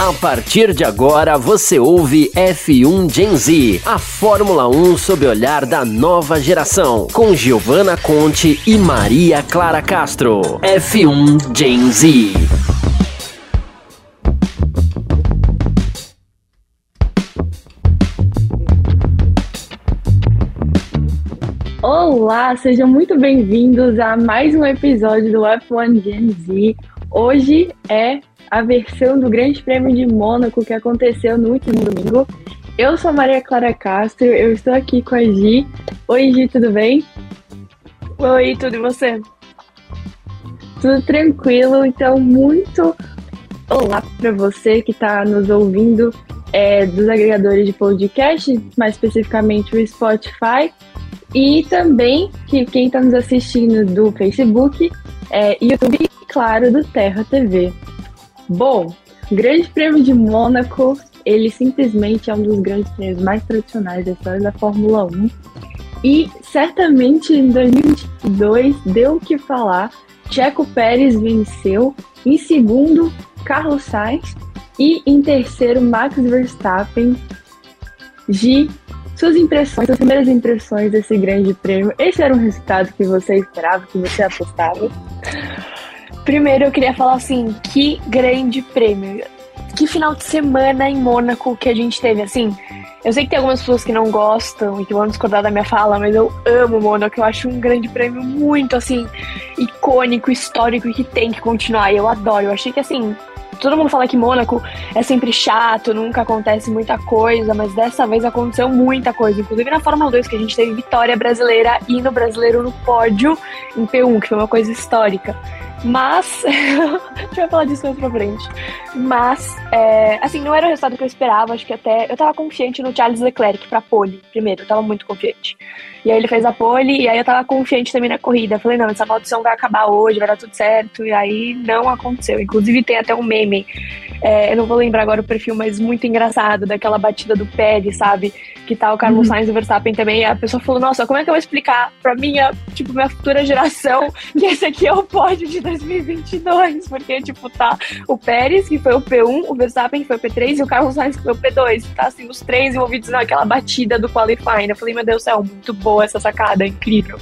A partir de agora você ouve F1 Gen Z, a Fórmula 1 sob o olhar da nova geração, com Giovanna Conte e Maria Clara Castro. F1 Gen Z. Olá, sejam muito bem-vindos a mais um episódio do F1 Gen Z. Hoje é a versão do Grande Prêmio de Mônaco que aconteceu no último domingo. Eu sou a Maria Clara Castro, eu estou aqui com a Gi. Oi, Gi, tudo bem? Oi, tudo e você? Tudo tranquilo, então muito olá para você que está nos ouvindo é, dos agregadores de podcast, mais especificamente o Spotify, e também que quem está nos assistindo do Facebook, é, YouTube e, claro, do Terra TV. Bom, Grande Prêmio de Mônaco, ele simplesmente é um dos grandes prêmios mais tradicionais da história da Fórmula 1. E certamente em 2022 deu o que falar. Checo Pérez venceu. Em segundo, Carlos Sainz. E em terceiro, Max Verstappen. Gi, suas impressões, suas primeiras impressões desse grande prêmio. Esse era um resultado que você esperava, que você apostava? Primeiro eu queria falar assim, que grande prêmio. Que final de semana em Mônaco que a gente teve, assim. Eu sei que tem algumas pessoas que não gostam e que vão discordar da minha fala, mas eu amo Mônaco. Eu acho um grande prêmio muito, assim, icônico, histórico e que tem que continuar. E eu adoro. Eu achei que, assim, todo mundo fala que Mônaco é sempre chato, nunca acontece muita coisa, mas dessa vez aconteceu muita coisa. Inclusive na Fórmula 2, que a gente teve vitória brasileira e no brasileiro no pódio em P1, que foi uma coisa histórica. Mas, a gente vai falar disso mais pra frente. Mas, é, assim, não era o resultado que eu esperava. Acho que até. Eu tava confiante no Charles Leclerc pra pole, primeiro. Eu tava muito confiante. E aí ele fez a pole, e aí eu tava confiante também na corrida. Eu falei, não, essa maldição vai acabar hoje, vai dar tudo certo. E aí não aconteceu. Inclusive tem até um meme. É, eu não vou lembrar agora o perfil, mas muito engraçado, daquela batida do Pérez, sabe? Que tá o Carlos uhum. Sainz e o Verstappen também. E a pessoa falou, nossa, como é que eu vou explicar pra minha, tipo, minha futura geração que esse aqui é o pódio de 2022, porque, tipo, tá o Pérez, que foi o P1, o Verstappen, que foi o P3, e o Carlos Sainz, que foi o P2. Tá, assim, os três envolvidos naquela batida do qualifying. Eu falei, meu Deus do céu, muito boa essa sacada, incrível.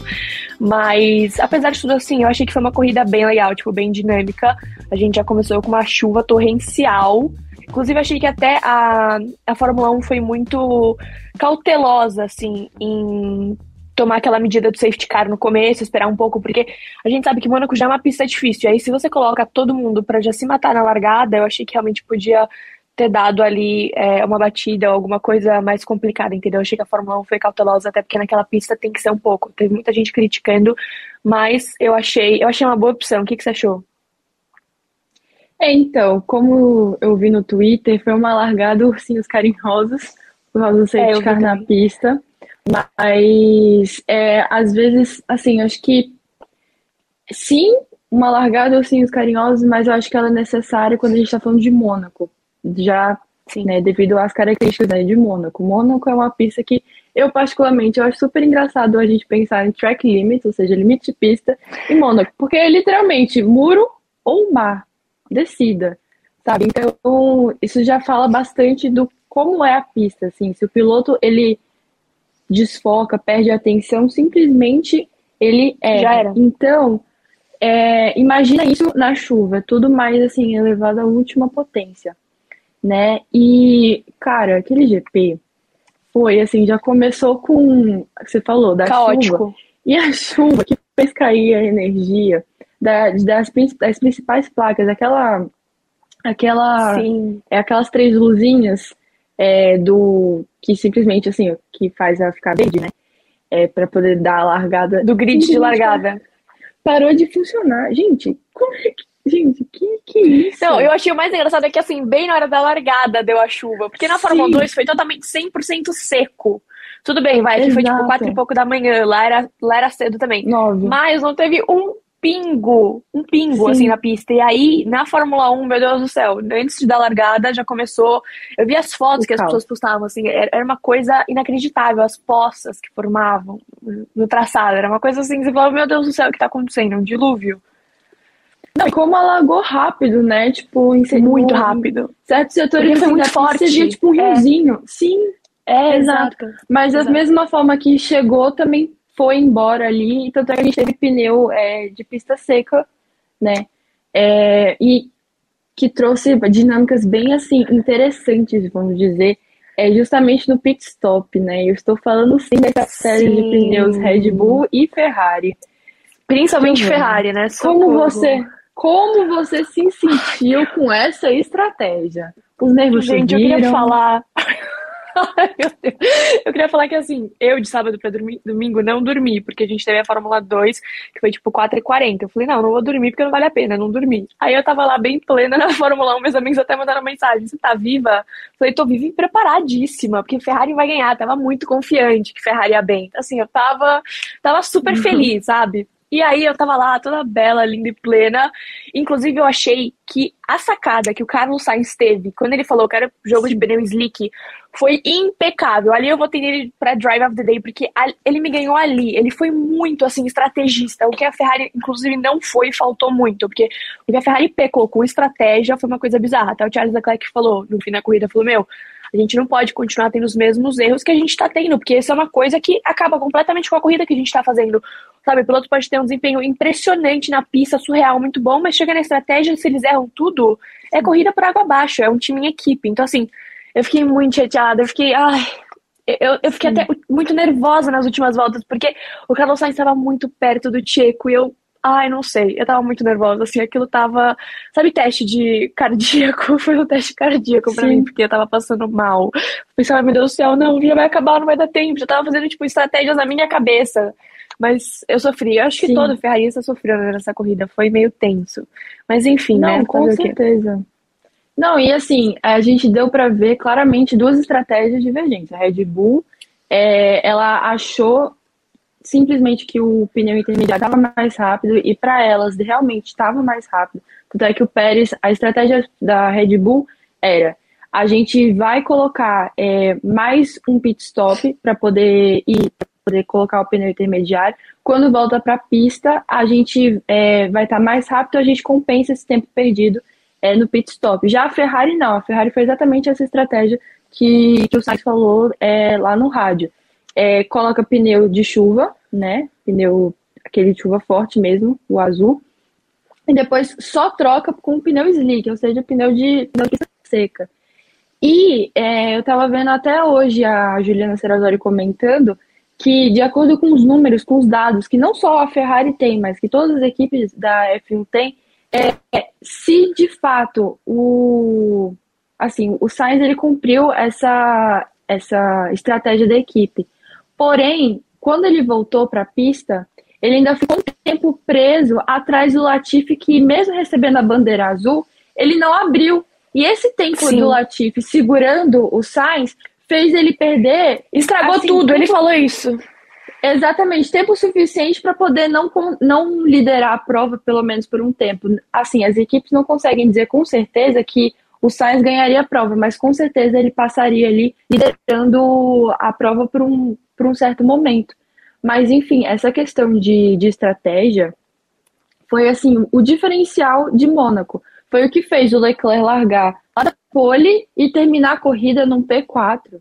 Mas, apesar de tudo assim, eu achei que foi uma corrida bem legal, tipo, bem dinâmica. A gente já começou com uma chuva torrencial. Inclusive, achei que até a, a Fórmula 1 foi muito cautelosa, assim, em tomar aquela medida do safety car no começo, esperar um pouco, porque a gente sabe que Mônaco já é uma pista difícil. Aí, se você coloca todo mundo para já se matar na largada, eu achei que realmente podia ter dado ali é, uma batida ou alguma coisa mais complicada, entendeu? Eu achei que a Fórmula 1 foi cautelosa, até porque naquela pista tem que ser um pouco. Teve muita gente criticando, mas eu achei, eu achei uma boa opção. O que, que você achou? É, então, como eu vi no Twitter, foi uma largada ursinhos carinhosos, por causa do safety é, car na pista. Mas, é, às vezes, assim, acho que sim, uma largada ursinhos carinhosos, mas eu acho que ela é necessária quando a gente está falando de Mônaco. Já, sim, né, devido às características né, de Mônaco. Mônaco é uma pista que eu, particularmente, eu acho super engraçado a gente pensar em track limits, ou seja, limite de pista, em Mônaco. Porque é literalmente muro ou mar, descida, sabe? Então, isso já fala bastante do como é a pista, assim. Se o piloto, ele desfoca, perde a atenção, simplesmente ele é. Já era. Então, é, imagina isso na chuva, tudo mais assim, elevado à última potência, né? E, cara, aquele GP foi assim, já começou com, você falou, da Caótico. chuva. E a chuva que fez cair a energia da, das, das principais placas, aquela aquela Sim. é aquelas três luzinhas é, do que simplesmente assim, que faz ela ficar verde, né? É, para poder dar a largada. Do grid de largada. Parou de funcionar. Gente, como é que. Gente, que que é isso? Não, eu achei o mais engraçado é que, assim, bem na hora da largada deu a chuva. Porque na Fórmula 2 foi totalmente 100% seco. Tudo bem, vai, que foi tipo quatro e pouco da manhã, lá era, lá era cedo também. Nove. Mas não teve um pingo, um pingo, Sim. assim, na pista. E aí, na Fórmula 1, meu Deus do céu, antes da largada já começou. Eu vi as fotos o que as pessoas postavam, assim, era uma coisa inacreditável, as poças que formavam no traçado. Era uma coisa assim, você falava, meu Deus do céu, o que tá acontecendo? Um dilúvio. Não, como alagou rápido, né? Tipo, em, muito rápido. Certos setores foi muito forte. Seria tipo um é. riozinho. É. Sim, é, exato. Mas da mesma forma que chegou, também foi embora ali. Tanto é que a gente teve pneu é, de pista seca, né? É, e que trouxe dinâmicas bem assim interessantes, vamos dizer, é justamente no pit stop, né? Eu estou falando sim dessa série de pneus Red Bull e Ferrari. Principalmente Ferrari, né? Socorro. Como você, como você se sentiu com essa estratégia? Os nervos Gente, subiram? eu queria falar. eu queria falar que assim, eu de sábado pra dormir, domingo não dormi, porque a gente teve a Fórmula 2, que foi tipo 4h40. Eu falei, não, não vou dormir porque não vale a pena, não dormi. Aí eu tava lá bem plena na Fórmula 1, meus amigos até mandaram mensagem: você tá viva? Eu falei, tô viva e preparadíssima, porque Ferrari vai ganhar. Tava muito confiante que Ferrari ia bem. Assim, eu tava, tava super uhum. feliz, sabe? E aí eu tava lá, toda bela, linda e plena. Inclusive, eu achei que a sacada que o Carlos Sainz teve, quando ele falou que era jogo de pneu slick, foi impecável. Ali eu votei nele pra Drive of the Day, porque ele me ganhou ali. Ele foi muito, assim, estrategista. O que a Ferrari, inclusive, não foi faltou muito. Porque o que a Ferrari pecou com estratégia foi uma coisa bizarra. Até o Charles Leclerc falou, no fim da corrida, falou, meu, a gente não pode continuar tendo os mesmos erros que a gente está tendo, porque isso é uma coisa que acaba completamente com a corrida que a gente está fazendo. Sabe, o piloto pode ter um desempenho impressionante na pista, surreal, muito bom, mas chega na estratégia, se eles erram tudo, é corrida por água abaixo, é um time em equipe. Então, assim, eu fiquei muito chateada, eu fiquei, ai, eu, eu fiquei Sim. até muito nervosa nas últimas voltas, porque o Carlos Sainz estava muito perto do Checo e eu Ai, não sei. Eu tava muito nervosa, assim, aquilo tava. Sabe, teste de cardíaco? Foi um teste cardíaco pra Sim. mim, porque eu tava passando mal. Pensava, meu Deus do céu, não, já vai acabar, não vai dar tempo. Já tava fazendo, tipo, estratégias na minha cabeça. Mas eu sofri. Eu acho que Sim. todo ferrarista sofreu nessa corrida. Foi meio tenso. Mas enfim, não, né? Com certeza. Não, e assim, a gente deu para ver claramente duas estratégias divergentes. A Red Bull, é, ela achou simplesmente que o pneu intermediário estava mais rápido e para elas realmente estava mais rápido. Tanto é que o Pérez, a estratégia da Red Bull era a gente vai colocar é, mais um pit stop para poder ir poder colocar o pneu intermediário. Quando volta para a pista, a gente é, vai estar tá mais rápido, a gente compensa esse tempo perdido é, no pit stop. Já a Ferrari não, a Ferrari foi exatamente essa estratégia que, que o Sainz falou é, lá no rádio é, coloca pneu de chuva, né? Pneu, aquele de chuva forte mesmo, o azul. E depois só troca com pneu slick, ou seja, pneu de pneu seca. E é, eu estava vendo até hoje a Juliana Serrazori comentando que, de acordo com os números, com os dados, que não só a Ferrari tem, mas que todas as equipes da F1 têm, é, se de fato o assim o Sainz ele cumpriu essa essa estratégia da equipe Porém, quando ele voltou para a pista, ele ainda ficou um tempo preso atrás do Latifi, que mesmo recebendo a bandeira azul, ele não abriu. E esse tempo Sim. do Latifi segurando o Sainz fez ele perder. Estragou assim, tudo, ele falou isso. Exatamente, tempo suficiente para poder não, não liderar a prova, pelo menos por um tempo. Assim, as equipes não conseguem dizer com certeza que o Sainz ganharia a prova, mas com certeza ele passaria ali liderando a prova por um, por um certo momento. Mas, enfim, essa questão de, de estratégia foi, assim, o diferencial de Mônaco. Foi o que fez o Leclerc largar da pole e terminar a corrida num P4.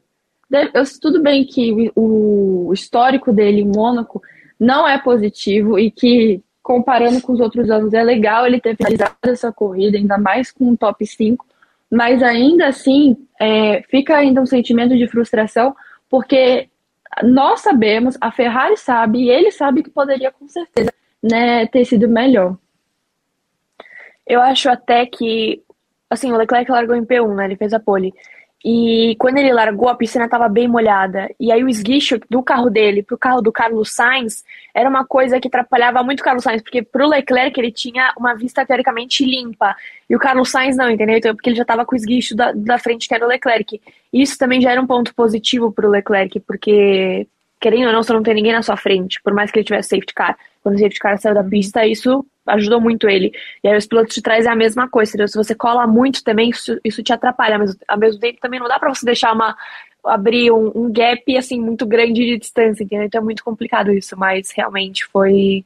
Eu, tudo bem que o histórico dele em Mônaco não é positivo e que, comparando com os outros anos, é legal ele ter finalizado essa corrida, ainda mais com um top 5, mas ainda assim é, fica ainda um sentimento de frustração, porque nós sabemos, a Ferrari sabe e ele sabe que poderia com certeza né, ter sido melhor. Eu acho até que, assim, o Leclerc largou em P1, né? Ele fez a pole. E quando ele largou, a piscina estava bem molhada. E aí o esguicho do carro dele pro carro do Carlos Sainz era uma coisa que atrapalhava muito o Carlos Sainz, porque pro Leclerc ele tinha uma vista teoricamente limpa. E o Carlos Sainz não, entendeu? Então, porque ele já estava com o esguicho da, da frente, que era o Leclerc. Isso também já era um ponto positivo pro Leclerc, porque, querendo ou não, você não tem ninguém na sua frente, por mais que ele tivesse safety car. Quando o safety car saiu da pista, isso ajudou muito ele. E aí os pilotos de trás é a mesma coisa, entendeu? Se você cola muito também, isso, isso te atrapalha, mas ao mesmo tempo também não dá para você deixar uma abrir um, um, gap assim muito grande de distância, entendeu? Então é muito complicado isso, mas realmente foi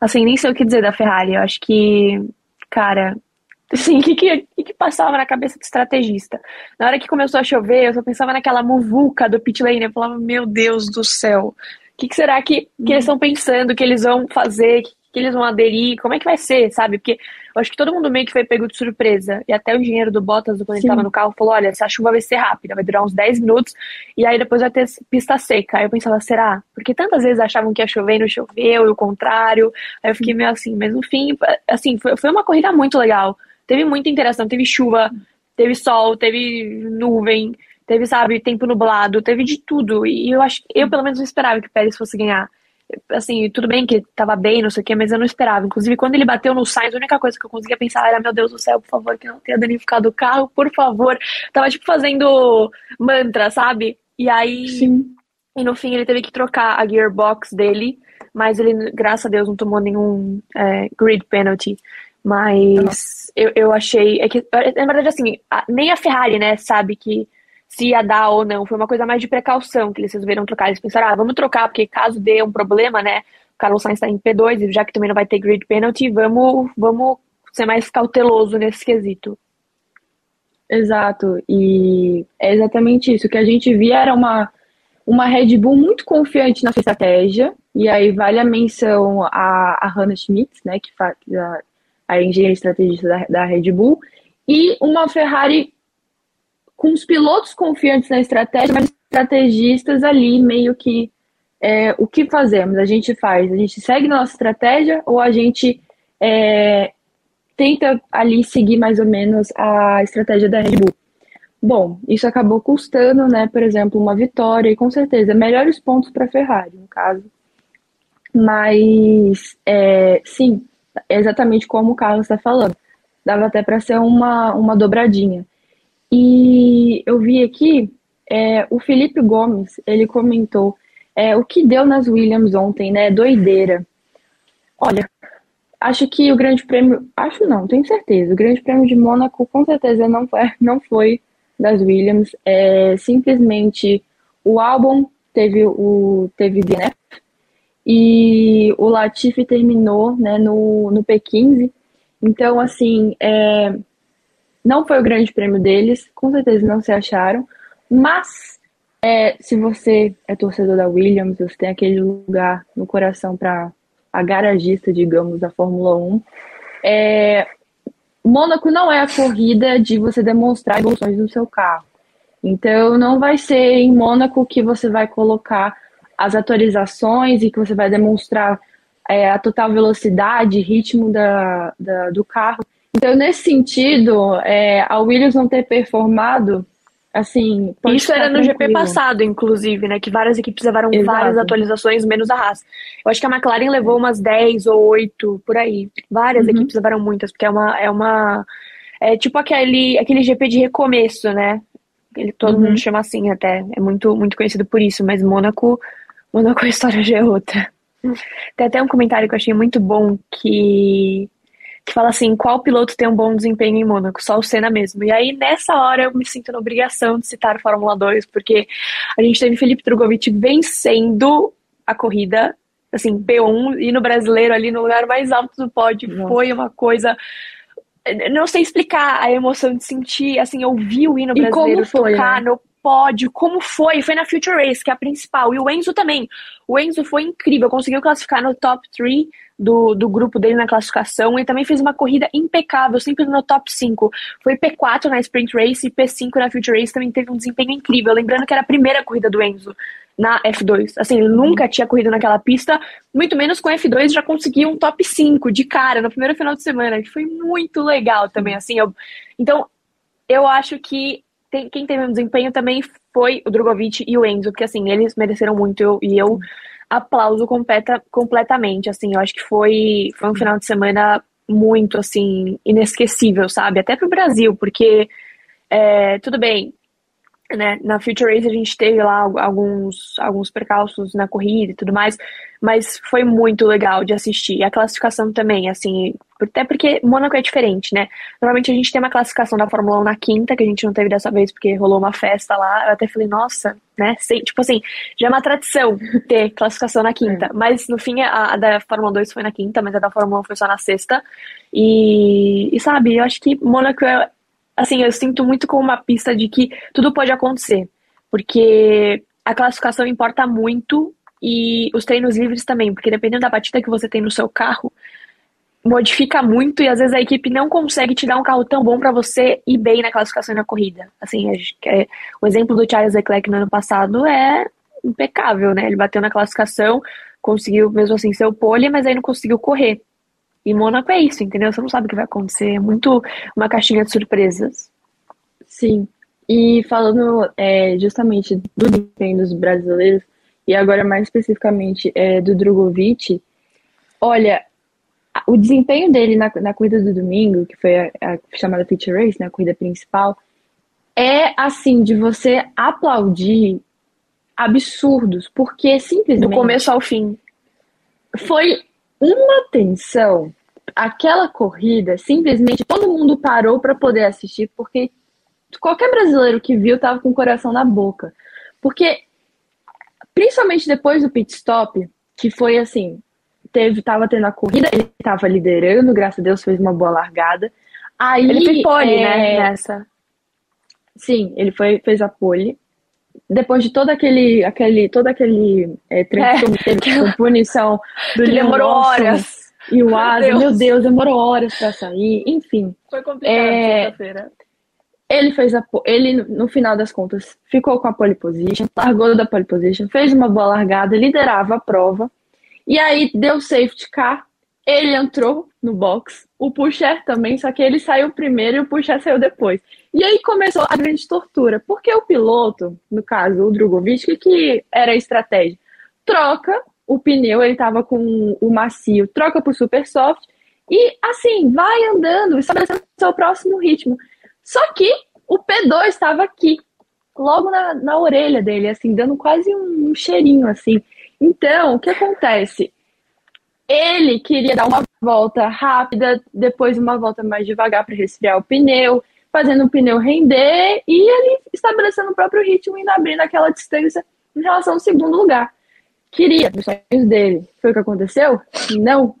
assim, nem sei o que dizer da Ferrari. Eu acho que cara, assim, o que, que, que, passava na cabeça do estrategista? Na hora que começou a chover, eu só pensava naquela muvuca do pit lane, eu falava, meu Deus do céu, o que, que será que, que eles estão pensando, que eles vão fazer, que, que eles vão aderir, como é que vai ser, sabe? Porque eu acho que todo mundo meio que foi pego de surpresa. E até o engenheiro do Bottas, quando Sim. ele tava no carro, falou: olha, essa chuva vai ser rápida, vai durar uns 10 minutos, e aí depois vai ter pista seca. Aí eu pensava, será? Porque tantas vezes achavam que ia chover e não choveu, e o contrário. Aí eu fiquei meio assim, mas no fim, assim, foi, foi uma corrida muito legal. Teve muita interação, teve chuva, teve sol, teve nuvem, teve, sabe, tempo nublado, teve de tudo. E eu acho eu pelo menos não esperava que o Pérez fosse ganhar assim, tudo bem que ele tava bem, não sei o que, mas eu não esperava. Inclusive, quando ele bateu no Sainz, a única coisa que eu conseguia pensar era, meu Deus do céu, por favor, que não tenha danificado o carro, por favor. Tava, tipo, fazendo mantra, sabe? E aí, Sim. e no fim, ele teve que trocar a gearbox dele, mas ele, graças a Deus, não tomou nenhum é, grid penalty. Mas eu, eu achei, é que, na verdade, assim, a, nem a Ferrari, né, sabe que se ia dar ou não. Foi uma coisa mais de precaução que eles resolveram trocar. Eles pensaram, ah, vamos trocar, porque caso dê um problema, né? O Carlos Sainz está em P2, e já que também não vai ter grid penalty, vamos, vamos ser mais cauteloso nesse quesito. Exato, e é exatamente isso. O que a gente via era uma, uma Red Bull muito confiante na sua estratégia, e aí vale a menção a, a Hannah Schmidt, né, que faz a, a engenheira estrategista da, da Red Bull, e uma Ferrari com os pilotos confiantes na estratégia, mas estrategistas ali meio que é, o que fazemos? A gente faz, a gente segue nossa estratégia ou a gente é, tenta ali seguir mais ou menos a estratégia da Red Bull? Bom, isso acabou custando, né, por exemplo, uma vitória e com certeza melhores pontos para a Ferrari, no caso. Mas, é, sim, é exatamente como o Carlos está falando. Dava até para ser uma, uma dobradinha. E eu vi aqui, é, o Felipe Gomes, ele comentou é, o que deu nas Williams ontem, né? Doideira. Olha, acho que o Grande Prêmio, acho não, tenho certeza, o Grande Prêmio de Mônaco com certeza não foi, não foi das Williams. É, simplesmente o álbum teve o teve DNF e o Latifi terminou né, no, no P15. Então, assim, é, não foi o grande prêmio deles, com certeza não se acharam, mas é, se você é torcedor da Williams, você tem aquele lugar no coração para a garagista, digamos, da Fórmula 1, é, Mônaco não é a corrida de você demonstrar evoluções no seu carro. Então, não vai ser em Mônaco que você vai colocar as atualizações e que você vai demonstrar é, a total velocidade, ritmo da, da, do carro. Então, nesse sentido, é, a Williams não ter performado, assim. Isso era no GP passado, inclusive, né? Que várias equipes levaram Exato. várias atualizações, menos a Haas. Eu acho que a McLaren levou umas 10 ou 8 por aí. Várias uhum. equipes levaram muitas, porque é uma. É, uma, é tipo aquele, aquele GP de recomeço, né? Ele, todo uhum. mundo chama assim até. É muito, muito conhecido por isso, mas Mônaco. Mônaco a história já é outra. Tem até um comentário que eu achei muito bom que que fala assim, qual piloto tem um bom desempenho em Mônaco? Só o Senna mesmo. E aí, nessa hora, eu me sinto na obrigação de citar o Fórmula 2, porque a gente teve Felipe Drogovic vencendo a corrida, assim, P1, e no brasileiro, ali no lugar mais alto do pódio, Nossa. foi uma coisa não sei explicar a emoção de sentir, assim, ouvir o hino brasileiro foi, tocar né? no pódio, como foi, foi na Future Race, que é a principal, e o Enzo também. O Enzo foi incrível, conseguiu classificar no top 3 do, do grupo dele na classificação e também fez uma corrida impecável, sempre no top 5. Foi P4 na Sprint Race e P5 na Future Race, também teve um desempenho incrível. Lembrando que era a primeira corrida do Enzo na F2. Assim, ele nunca tinha corrido naquela pista, muito menos com F2 já conseguiu um top 5 de cara no primeiro final de semana, que foi muito legal também, assim. Eu... Então, eu acho que tem, quem teve um desempenho também foi o Drogovic e o Enzo, porque assim, eles mereceram muito eu, e eu aplauso completa, completamente, assim, eu acho que foi, foi um final de semana muito, assim, inesquecível, sabe? Até pro Brasil, porque, é, tudo bem, né? Na Future Race a gente teve lá alguns, alguns percalços na corrida e tudo mais, mas foi muito legal de assistir. E a classificação também, assim, até porque Mônaco é diferente, né? Normalmente a gente tem uma classificação da Fórmula 1 na quinta, que a gente não teve dessa vez porque rolou uma festa lá. Eu até falei, nossa, né? Sem, tipo assim, já é uma tradição ter classificação na quinta. É. Mas no fim a, a, da Fórmula 2 foi na quinta, mas a da Fórmula 1 foi só na sexta. E, e sabe, eu acho que Mônaco é, assim, eu sinto muito como uma pista de que tudo pode acontecer. Porque a classificação importa muito e os treinos livres também, porque dependendo da batida que você tem no seu carro, modifica muito e às vezes a equipe não consegue te dar um carro tão bom para você ir bem na classificação e na corrida. Assim, é, o exemplo do Charles Leclerc no ano passado é impecável, né? Ele bateu na classificação, conseguiu mesmo assim ser o pole, mas aí não conseguiu correr. E Mônaco é isso, entendeu? Você não sabe o que vai acontecer. É muito uma caixinha de surpresas. Sim. E falando é, justamente do desempenho dos brasileiros, e agora mais especificamente é, do Drogovic, olha, o desempenho dele na, na corrida do domingo, que foi a, a chamada feature race, né, a corrida principal, é assim, de você aplaudir absurdos, porque simplesmente. Do começo ao fim. Foi uma tensão. Aquela corrida, simplesmente todo mundo parou para poder assistir, porque qualquer brasileiro que viu tava com o coração na boca. Porque, principalmente depois do pit stop, que foi assim, teve, tava tendo a corrida, ele tava liderando, graças a Deus fez uma boa largada. Aí, ele fez pole, é... né, nessa. Sim, ele foi, fez a pole. Depois de todo aquele, aquele, todo aquele é, é. punição do que demorou horas. E o Asa, meu, Deus, demorou horas para sair, enfim. Foi complicado é, feira Ele fez a ele no final das contas ficou com a pole position, largou da pole position, fez uma boa largada, liderava a prova. E aí deu safety car, ele entrou no box, o Pusher também, só que ele saiu primeiro e o Pusher saiu depois. E aí começou a grande tortura, porque o piloto, no caso o Drogovic, que era a estratégia? Troca o pneu, ele estava com o macio, troca o super soft e assim, vai andando, estabelecendo seu próximo ritmo. Só que o P2 estava aqui, logo na, na orelha dele, assim, dando quase um, um cheirinho, assim. Então, o que acontece? Ele queria dar uma volta rápida, depois uma volta mais devagar para resfriar o pneu, fazendo o pneu render e ele estabelecendo o próprio ritmo e abrindo aquela distância em relação ao segundo lugar. Queria, os sonhos dele. Foi o que aconteceu? Não.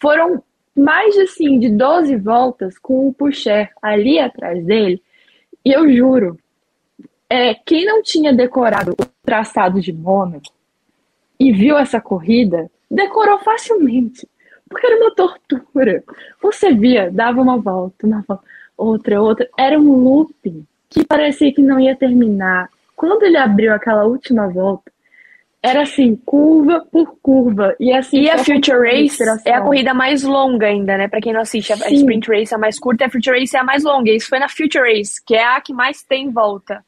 Foram mais assim, de 12 voltas com o Pucher ali atrás dele. E eu juro, é, quem não tinha decorado o traçado de Mônaco e viu essa corrida, decorou facilmente. Porque era uma tortura. Você via, dava uma volta, uma volta, outra, outra. Era um looping que parecia que não ia terminar. Quando ele abriu aquela última volta, era assim, curva por curva. E assim. E a Future Race é a corrida mais longa ainda, né? Pra quem não assiste, a Sim. Sprint Race é a mais curta, a Future Race é a mais longa. Isso foi na Future Race, que é a que mais tem volta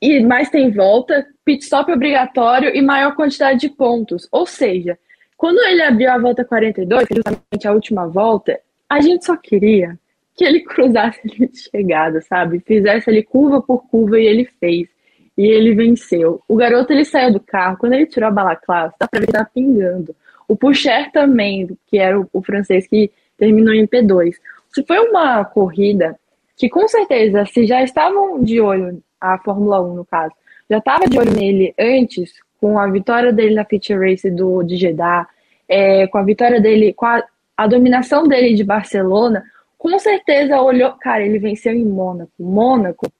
e mais tem volta, pit stop obrigatório e maior quantidade de pontos. Ou seja, quando ele abriu a volta 42, que é justamente a última volta, a gente só queria que ele cruzasse a linha de chegada, sabe? Fizesse ali curva por curva e ele fez. E ele venceu. O garoto ele saiu do carro, quando ele tirou a balaclava, dá pra ver que tá pingando. O Pucher também, que era o, o francês que terminou em P2. Se foi uma corrida que com certeza, se já estavam de olho a Fórmula 1 no caso, já estava de olho nele antes, com a vitória dele na Feature Race do, de Jeddah, é, com a vitória dele, com a, a dominação dele de Barcelona, com certeza olhou, cara, ele venceu em Mônaco. Mônaco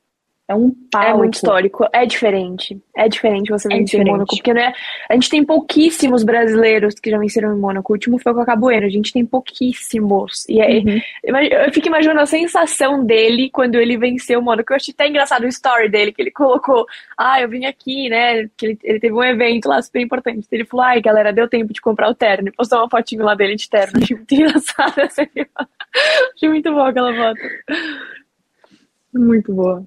é um palco. É muito histórico. É diferente. É diferente você é vencer em Mônaco. Porque né, a gente tem pouquíssimos brasileiros que já venceram em Mônaco. O último foi com a Caboeira. A gente tem pouquíssimos. E aí, uhum. eu fico imaginando a sensação dele quando ele venceu o Mônaco. Eu achei até engraçado o story dele, que ele colocou. Ah, eu vim aqui, né? Que ele, ele teve um evento lá super importante. Ele falou, ai, galera, deu tempo de comprar o terno. E postou uma fotinho lá dele de terno. Achei muito engraçado. achei muito boa aquela foto. Muito boa.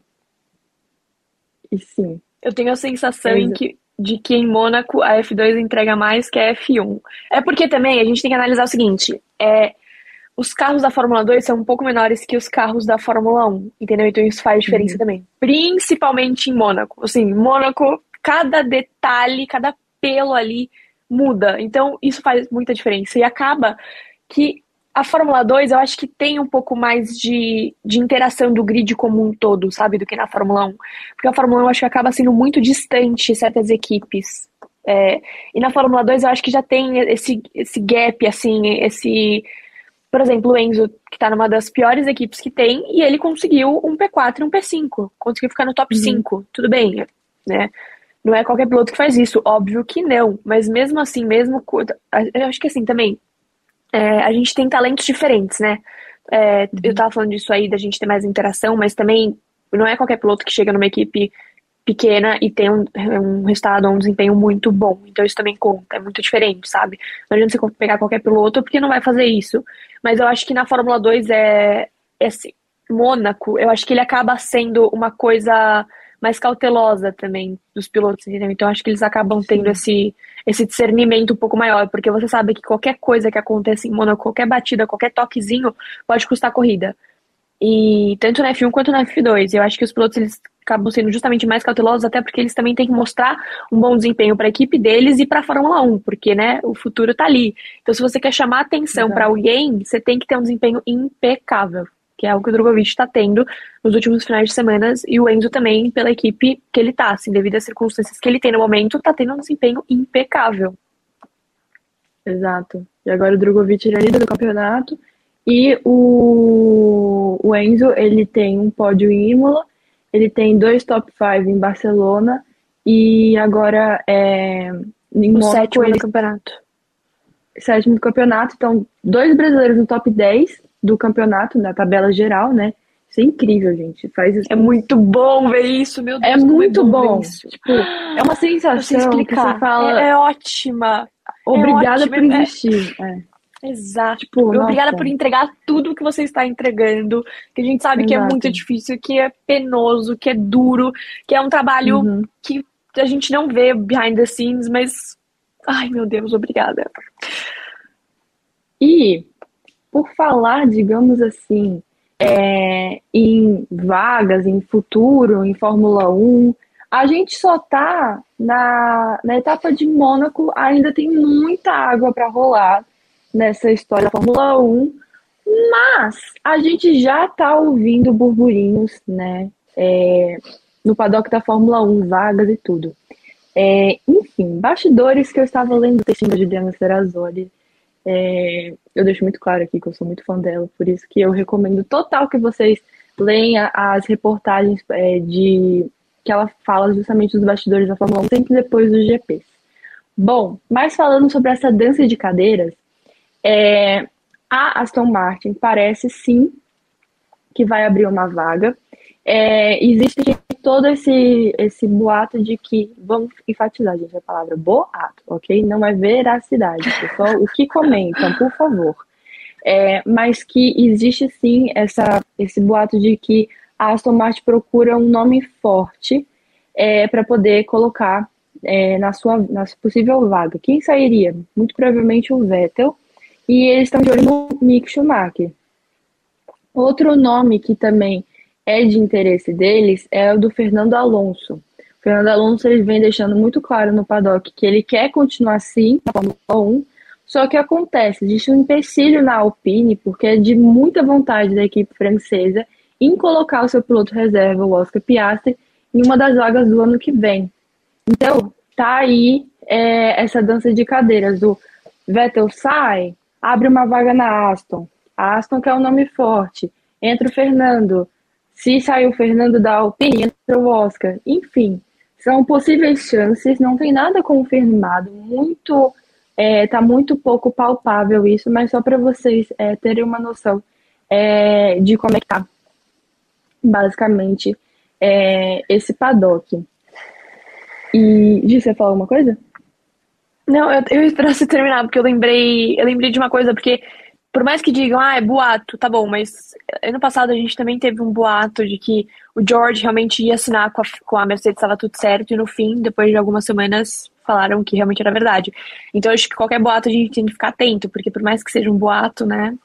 E sim. Eu tenho a sensação em que, de que em Mônaco a F2 entrega mais que a F1. É porque também a gente tem que analisar o seguinte: é, os carros da Fórmula 2 são um pouco menores que os carros da Fórmula 1, entendeu? Então isso faz diferença uhum. também. Principalmente em Mônaco. Assim, Mônaco, cada detalhe, cada pelo ali muda. Então isso faz muita diferença. E acaba que a Fórmula 2 eu acho que tem um pouco mais de, de interação do grid como um todo, sabe? Do que na Fórmula 1. Porque a Fórmula 1 eu acho que acaba sendo muito distante certas equipes. É, e na Fórmula 2 eu acho que já tem esse, esse gap, assim, esse por exemplo, o Enzo, que está numa das piores equipes que tem, e ele conseguiu um P4 e um P5. Conseguiu ficar no top uhum. 5. Tudo bem, né? Não é qualquer piloto que faz isso, óbvio que não. Mas mesmo assim, mesmo. Eu acho que assim também. É, a gente tem talentos diferentes, né? É, uhum. Eu tava falando disso aí, da gente ter mais interação, mas também não é qualquer piloto que chega numa equipe pequena e tem um, um resultado, um desempenho muito bom. Então isso também conta, é muito diferente, sabe? Não adianta você pegar qualquer piloto porque não vai fazer isso. Mas eu acho que na Fórmula 2 é esse Mônaco, eu acho que ele acaba sendo uma coisa mais cautelosa também dos pilotos, entendeu? Então acho que eles acabam tendo esse, esse discernimento um pouco maior, porque você sabe que qualquer coisa que aconteça em Mônaco, qualquer batida, qualquer toquezinho, pode custar corrida. E tanto na F1 quanto na F2. Eu acho que os pilotos eles acabam sendo justamente mais cautelosos, até porque eles também têm que mostrar um bom desempenho para a equipe deles e para a Fórmula 1, porque né, o futuro está ali. Então, se você quer chamar atenção para alguém, você tem que ter um desempenho impecável, que é o que o Drogovic está tendo nos últimos finais de semana e o Enzo também pela equipe que ele está, assim, devido às circunstâncias que ele tem no momento, está tendo um desempenho impecável. Exato. E agora o Drogovic é líder do campeonato e o, o Enzo, ele tem um pódio em Imola, ele tem dois top 5 em Barcelona e agora é em o sétimo ele... do campeonato. Sétimo do campeonato, então dois brasileiros no top 10 do campeonato, na tabela geral, né? Isso é incrível, gente. Faz isso. É muito bom ver isso, meu Deus. É muito é bom. bom. Tipo, é uma sensação explicar. que você fala. É, é ótima. Obrigada é ótima. por é existir. É. Exato. Tipo, Obrigada nossa. por entregar tudo que você está entregando, que a gente sabe Exato. que é muito difícil, que é penoso, que é duro, que é um trabalho uhum. que a gente não vê behind the scenes, mas ai meu Deus, obrigada. E por falar, digamos assim, é, em vagas, em futuro, em Fórmula 1, a gente só tá na, na etapa de Mônaco, ainda tem muita água para rolar nessa história da Fórmula 1, mas a gente já está ouvindo burburinhos, né? É, no paddock da Fórmula 1, vagas e tudo. É, enfim, bastidores que eu estava lendo o textinho da Juliana Serrazoli. É, eu deixo muito claro aqui que eu sou muito fã dela, por isso que eu recomendo total que vocês leiam as reportagens é, de que ela fala justamente dos bastidores da Fórmula 1 sempre depois dos GPs. Bom, mas falando sobre essa dança de cadeiras, é, a Aston Martin parece sim que vai abrir uma vaga. É, existe todo esse, esse boato de que, vamos enfatizar, gente, a palavra boato, ok? Não é veracidade, é só o que comentam, por favor. É, mas que existe sim essa, esse boato de que a Aston Martin procura um nome forte é, para poder colocar é, na, sua, na possível vaga. Quem sairia? Muito provavelmente o Vettel, e eles estão de olho no Mick Schumacher. Outro nome que também é de interesse deles é o do Fernando Alonso. O Fernando Alonso ele vem deixando muito claro no paddock que ele quer continuar assim na Fórmula 1, só que acontece, existe um empecilho na Alpine, porque é de muita vontade da equipe francesa em colocar o seu piloto reserva, o Oscar Piastri, em uma das vagas do ano que vem. Então, tá aí é, essa dança de cadeiras do Vettel sai, abre uma vaga na Aston. A Aston quer um nome forte. Entra o Fernando. Se sair o Fernando da Alpine, entra o Oscar. Enfim, são possíveis chances, não tem nada confirmado, muito é, tá muito pouco palpável isso, mas só para vocês é, terem uma noção é, de como é que tá basicamente é, esse paddock. E, Gi, você falou uma coisa? Não, eu, eu você terminar, porque eu lembrei, eu lembrei de uma coisa, porque por mais que digam, ah, é boato, tá bom, mas ano passado a gente também teve um boato de que o George realmente ia assinar com a, com a Mercedes, estava tudo certo, e no fim, depois de algumas semanas, falaram que realmente era verdade. Então acho que qualquer boato a gente tem que ficar atento, porque por mais que seja um boato, né,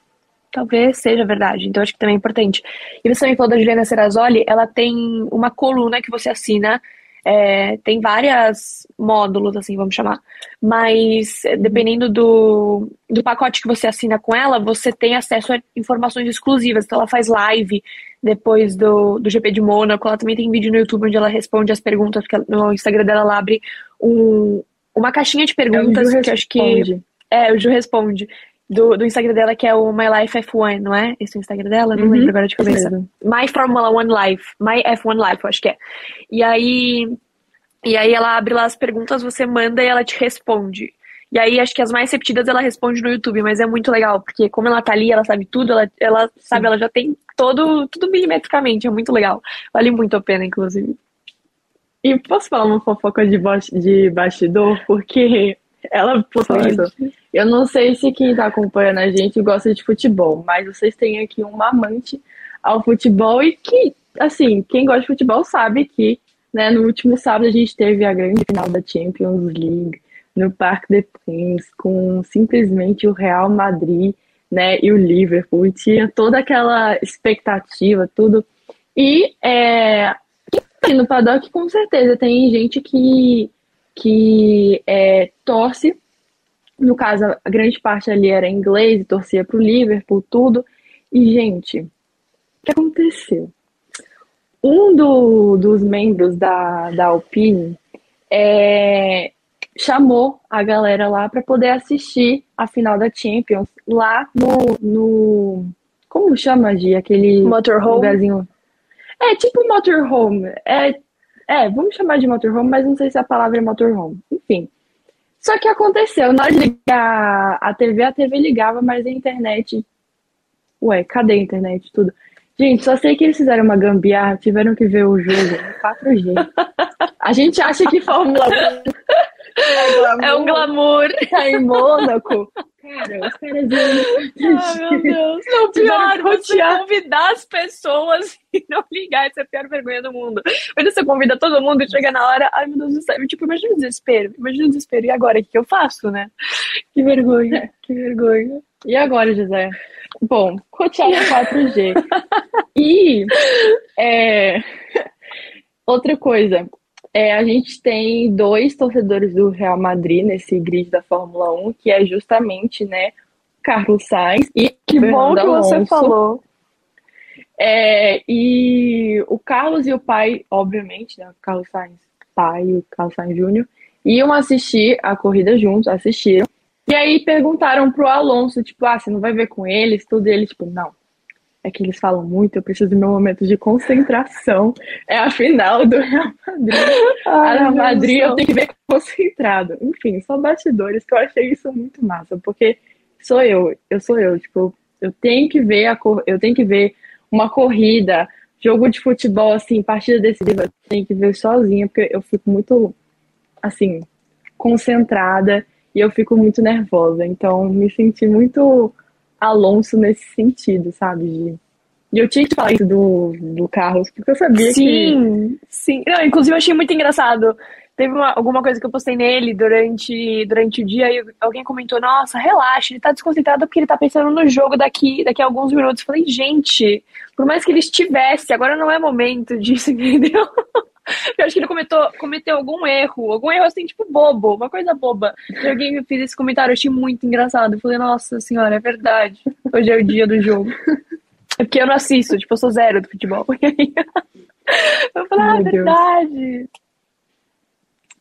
talvez seja verdade. Então acho que também é importante. E você também falou da Juliana Serrazoli, ela tem uma coluna que você assina é, tem várias módulos, assim, vamos chamar. Mas dependendo do, do pacote que você assina com ela, você tem acesso a informações exclusivas. Então ela faz live depois do, do GP de Mônaco. Ela também tem vídeo no YouTube onde ela responde as perguntas, porque no Instagram dela ela abre um, uma caixinha de perguntas é que acho que. É, o Ju responde do, do Instagram dela, que é o My Life F1, não é? Esse é o Instagram dela? Não uhum, lembro agora de cabeça. My Formula One Life. My F1 Life, eu acho que é. E aí. E aí ela abre lá as perguntas, você manda e ela te responde. E aí acho que as mais repetidas ela responde no YouTube, mas é muito legal, porque como ela tá ali, ela sabe tudo, ela, ela sabe, ela já tem todo, tudo milimetricamente, é muito legal. Vale muito a pena, inclusive. E posso falar uma fofoca de, de bastidor? Porque ela postou isso. Eu não sei se quem está acompanhando a gente gosta de futebol, mas vocês têm aqui um amante ao futebol e que, assim, quem gosta de futebol sabe que, né, no último sábado a gente teve a grande final da Champions League no Parque des Princes com simplesmente o Real Madrid, né, e o Liverpool. E tinha toda aquela expectativa, tudo. E é, no paddock com certeza tem gente que que é, torce no caso, a grande parte ali era inglês, torcia para o Liverpool, tudo. E, gente, o que aconteceu? Um do, dos membros da, da Alpine é, chamou a galera lá para poder assistir a final da Champions lá no. no como chama, de aquele motorhome. lugarzinho? É tipo motorhome. É, é, vamos chamar de motorhome, mas não sei se a palavra é motorhome. Enfim. Só que aconteceu, de ligar a TV, a TV ligava, mas a internet. Ué, cadê a internet? Tudo. Gente, só sei que eles fizeram uma gambiarra, tiveram que ver o jogo em 4G. A gente acha que Fórmula 1 é, glamour, é um glamour. Tá em Mônaco. Cara, os caras iam. Ai, meu Deus. Não, pior, você convidar as pessoas e não ligar. Essa é a pior vergonha do mundo. Quando você convida todo mundo e chega na hora, ai meu Deus do céu. Tipo, imagina o desespero. Imagina o desespero. E agora? O que eu faço, né? Que vergonha. Que vergonha. E agora, José? Bom, rotear 4G. e é, outra coisa, é, a gente tem dois torcedores do Real Madrid nesse grid da Fórmula 1, que é justamente, né, Carlos Sainz e que Fernando bom que Alonso. você falou. É, e o Carlos e o pai, obviamente, né, o Carlos Sainz pai e o Carlos Sainz Júnior, iam assistir a corrida juntos, assistiram. E aí perguntaram pro Alonso, tipo, ah, você não vai ver com eles? Tudo e ele, tipo, não, é que eles falam muito, eu preciso do meu momento de concentração. É a final do Real Madrid. Ai, a Real Madrid eu tenho que ver concentrado. Enfim, são bastidores que eu achei isso muito massa, porque sou eu, eu sou eu, tipo, eu tenho que ver a cor, eu tenho que ver uma corrida, jogo de futebol assim, partida decisiva, eu tenho que ver sozinha, porque eu fico muito assim, concentrada e eu fico muito nervosa. Então, me senti muito Alonso nesse sentido, sabe? De... E eu tinha que falar isso do, do Carlos, porque eu sabia sim, que. Sim, sim. Não, inclusive eu achei muito engraçado. Teve uma, alguma coisa que eu postei nele durante, durante o dia e alguém comentou: Nossa, relaxa, ele tá desconcentrado porque ele tá pensando no jogo daqui, daqui a alguns minutos. Eu falei: Gente, por mais que ele estivesse, agora não é momento disso, entendeu? Eu acho que ele cometeu, cometeu algum erro, algum erro assim, tipo, bobo, uma coisa boba. E alguém me fez esse comentário, eu achei muito engraçado. Eu falei, nossa senhora, é verdade. Hoje é o dia do jogo. É porque eu não assisto, tipo, eu sou zero do futebol. eu falei, ah, é verdade.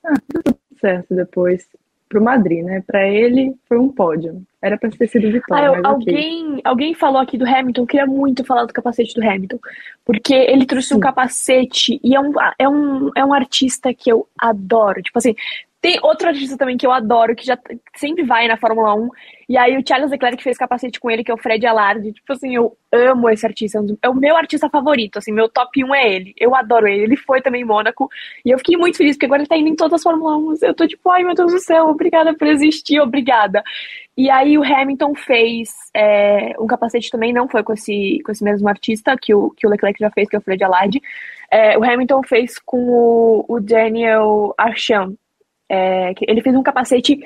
Ah, tudo certo depois pro Madrid, né? Para ele foi um pódio. Era para ter sido vitória. Ah, alguém, okay. alguém falou aqui do Hamilton, eu queria muito falar do capacete do Hamilton, porque ele trouxe Sim. um capacete e é um, é, um, é um artista que eu adoro. Tipo assim, tem outro artista também que eu adoro, que já sempre vai na Fórmula 1. E aí o Charles Leclerc fez capacete com ele, que é o Fred Alarde. Tipo assim, eu amo esse artista. É o meu artista favorito, assim, meu top 1 é ele. Eu adoro ele. Ele foi também em Mônaco. E eu fiquei muito feliz, porque agora ele tá indo em todas as Fórmula 1. Eu tô tipo, ai meu Deus do céu, obrigada por existir, obrigada. E aí o Hamilton fez é, um capacete também, não foi com esse, com esse mesmo artista que o, que o Leclerc já fez, que é o Fred Alarde. É, o Hamilton fez com o, o Daniel Archamp é, ele fez um capacete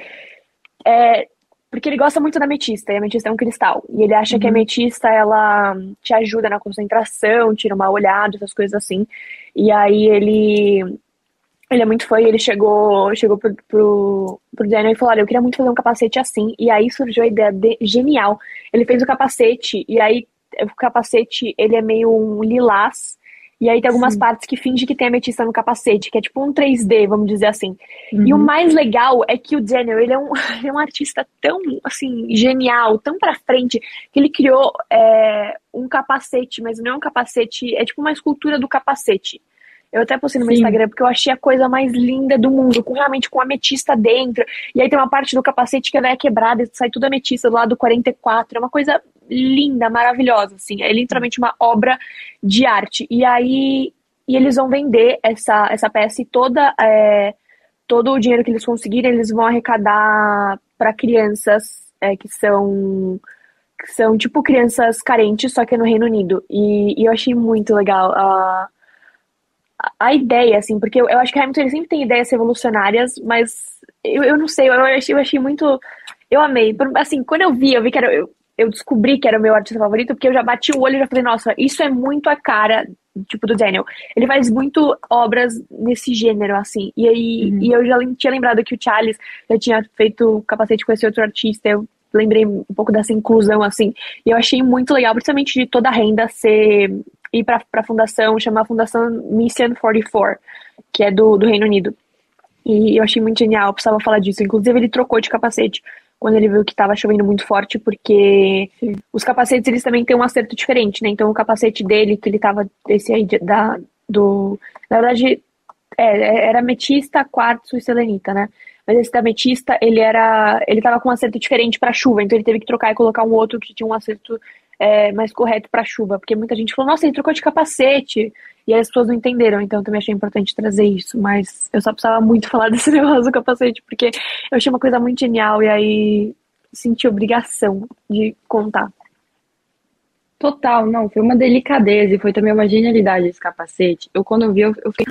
é, porque ele gosta muito da ametista, e a ametista é um cristal. E ele acha uhum. que a uhum. ametista, ela te ajuda na concentração, tira uma olhada, essas coisas assim. E aí ele ele é muito fã e ele chegou, chegou pro, pro, pro Daniel e falou: Olha, eu queria muito fazer um capacete assim. E aí surgiu a ideia de, genial. Ele fez o capacete, e aí o capacete ele é meio um lilás. E aí tem algumas Sim. partes que finge que tem ametista no capacete, que é tipo um 3D, vamos dizer assim. Uhum. E o uhum. mais legal é que o Daniel, ele é um, ele é um artista tão, assim, genial, tão pra frente, que ele criou é, um capacete, mas não é um capacete, é tipo uma escultura do capacete. Eu até postei no meu Instagram porque eu achei a coisa mais linda do mundo, com realmente com ametista dentro. E aí tem uma parte do capacete que é quebrada sai tudo ametista do lado 44. É uma coisa linda, maravilhosa, assim. É literalmente uma obra de arte. E aí e eles vão vender essa, essa peça e toda, é, todo o dinheiro que eles conseguirem, eles vão arrecadar para crianças é, que são que são tipo crianças carentes, só que é no Reino Unido. E, e eu achei muito legal. Uh, a ideia, assim, porque eu, eu acho que Hamilton ele sempre tem ideias revolucionárias, mas eu, eu não sei, eu achei, eu achei muito. Eu amei. Assim, quando eu vi, eu vi que era. Eu, eu descobri que era o meu artista favorito, porque eu já bati o olho e já falei, nossa, isso é muito a cara, tipo, do Daniel. Ele faz muito obras nesse gênero, assim. E aí, uhum. e eu já tinha lembrado que o Charles já tinha feito capacete com esse outro artista. Eu lembrei um pouco dessa inclusão, assim. E eu achei muito legal, principalmente de toda a renda ser ir para a fundação, chamar a Fundação Mission 44, que é do, do Reino Unido. E eu achei muito genial, eu precisava falar disso. Inclusive, ele trocou de capacete quando ele viu que estava chovendo muito forte, porque Sim. os capacetes eles também têm um acerto diferente, né? Então, o capacete dele, que ele tava, esse aí, da, do. Na verdade, é, era metista, quartzo e selenita, né? Mas esse da metista, ele era. Ele tava com um acerto diferente para chuva, então ele teve que trocar e colocar um outro que tinha um acerto é, mais correto para chuva, porque muita gente falou, nossa, ele trocou de capacete, e aí as pessoas não entenderam, então eu também achei importante trazer isso, mas eu só precisava muito falar desse negócio do capacete, porque eu achei uma coisa muito genial, e aí senti obrigação de contar. Total, não, foi uma delicadeza e foi também uma genialidade esse capacete. Eu, quando vi, eu, eu fiquei,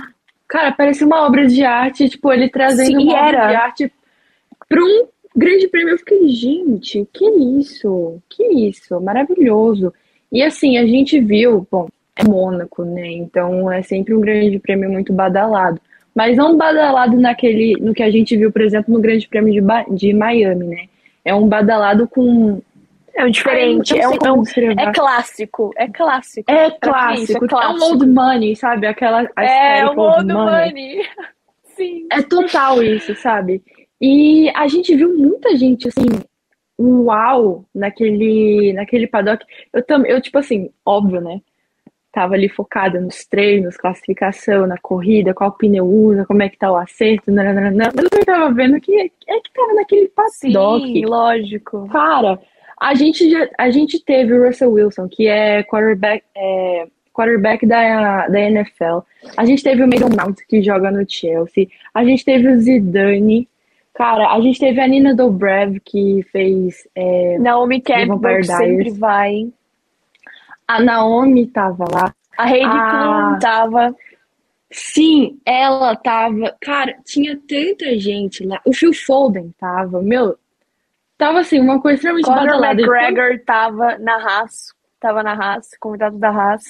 cara, parece uma obra de arte, tipo, ele trazendo Sim, uma era. obra de arte para um Grande Prêmio, eu fiquei, gente, que isso? Que isso? Maravilhoso. E assim, a gente viu, bom, é Mônaco, né? Então é sempre um grande prêmio muito badalado. Mas não badalado naquele, no que a gente viu, por exemplo, no Grande Prêmio de, de Miami, né? É um badalado com. É um diferente, é, um, é, um, é clássico, é clássico. É clássico, é clássico. É um old money, sabe? Aquela É, um old money. money. Sim. É total isso, sabe? E a gente viu muita gente, assim, uau, naquele, naquele paddock. Eu também, eu, tipo assim, óbvio, né? Tava ali focada nos treinos, classificação, na corrida, qual pneu usa, como é que tá o acerto, nananana. mas eu tava vendo que é que tava naquele paddock. Sim, lógico. Cara, a gente, já, a gente teve o Russell Wilson, que é quarterback, é, quarterback da, da NFL. A gente teve o Mason Mount, que joga no Chelsea. A gente teve o Zidane, Cara, a gente teve a Nina Dobrev, que fez. É, Naomi Campbell sempre vai. A Naomi tava lá. A Heidi a... Klum tava. Sim, ela tava. Cara, tinha tanta gente lá. O Phil Foden tava. Meu, tava assim, uma coisa extremamente Conor McGregor tava na Haas. Tava na Haas, convidado da Haas.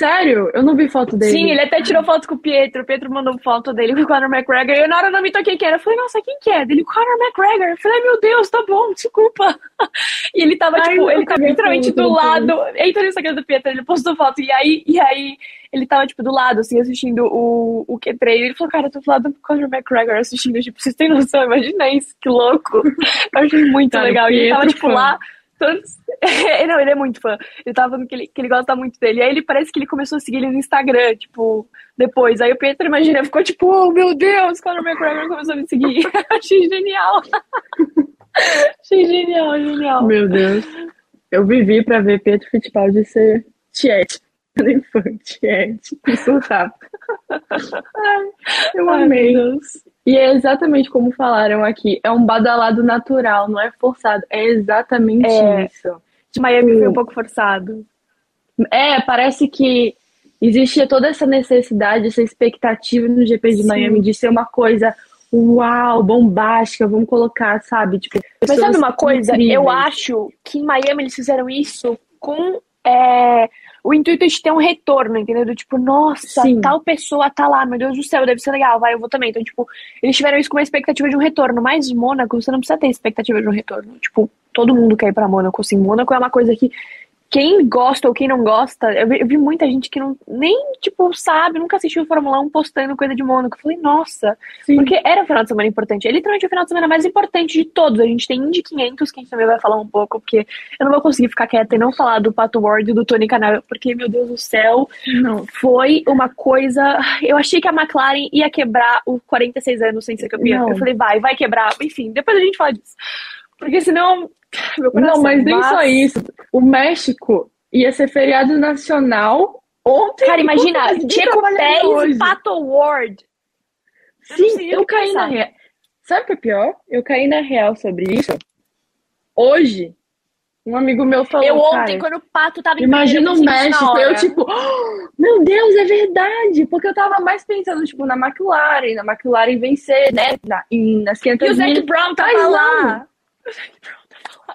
Sério? Eu não vi foto dele. Sim, ele até tirou foto com o Pietro. O Pietro mandou foto dele com o Conor McGregor. E eu na hora não me toquei quem era. Eu falei, nossa, quem que é? Dele, Conor McGregor. Eu falei, meu Deus, tá bom, desculpa. E ele tava, Ai, tipo, ele tava literalmente do lado. Entra no Instagram do Pietro, ele postou foto. E aí, e aí, ele tava, tipo, do lado, assim, assistindo o, o Q3. E ele falou, cara, eu tô do lado do Conor McGregor assistindo. Tipo, vocês têm noção? Imagina isso, que louco. Eu achei muito cara, legal. E ele tava, tipo, lá todos. não, ele é muito fã. Ele tava falando que ele, que ele gosta muito dele. Aí ele parece que ele começou a seguir ele no Instagram, tipo, depois. Aí o Pietro, imagina, ficou tipo, oh meu Deus, Conor McGregor começou a me seguir. Achei genial. Achei genial, genial. Meu Deus. Eu vivi pra ver Pietro Fittipaldi ser Tiet. Nem fã, Tiet. Insultado. eu amei. Ai, e é exatamente como falaram aqui, é um badalado natural, não é forçado. É exatamente é. isso. De Miami foi um pouco forçado. É, parece que existia toda essa necessidade, essa expectativa no GP de Sim. Miami de ser uma coisa uau, bombástica, vamos colocar, sabe? Tipo, Mas sabe uma coisa? Incríveis. Eu acho que em Miami eles fizeram isso com é, o intuito de ter um retorno, entendeu? Do tipo, nossa, Sim. tal pessoa tá lá, meu Deus do céu, deve ser legal, vai, eu vou também. Então, tipo, eles tiveram isso com uma expectativa de um retorno. Mas Mônaco, você não precisa ter expectativa de um retorno. Tipo, todo mundo quer ir pra Mônaco, assim. Mônaco é uma coisa que quem gosta ou quem não gosta, eu vi, eu vi, muita gente que não nem, tipo, sabe, nunca assistiu Fórmula 1 postando coisa de Mônaco. Eu falei, nossa, Sim. porque era o final de semana importante. É literalmente o final de semana mais importante de todos. A gente tem Indy 500, que a gente também vai falar um pouco, porque eu não vou conseguir ficar quieta e não falar do Pato Ward e do Tony Canal, porque, meu Deus do céu, não. foi uma coisa. Eu achei que a McLaren ia quebrar os 46 anos sem ser campeã. Eu falei, vai, vai quebrar. Enfim, depois a gente fala disso. Porque senão não, mas nem só isso. O México ia ser feriado nacional ontem. Cara, imagina, Checo Pérez e Pato Ward. Sim, eu, caí na real. Sabe o que é pior? Eu caí na real sobre isso. Hoje, um amigo meu falou. Eu ontem, quando o pato tava em Imagina o México, eu tipo, oh, meu Deus, é verdade. Porque eu tava mais pensando, tipo, na McLaren, na McLaren vencer, né? Na, nas 500 E o Zac Brown tava lá. O Zac Brown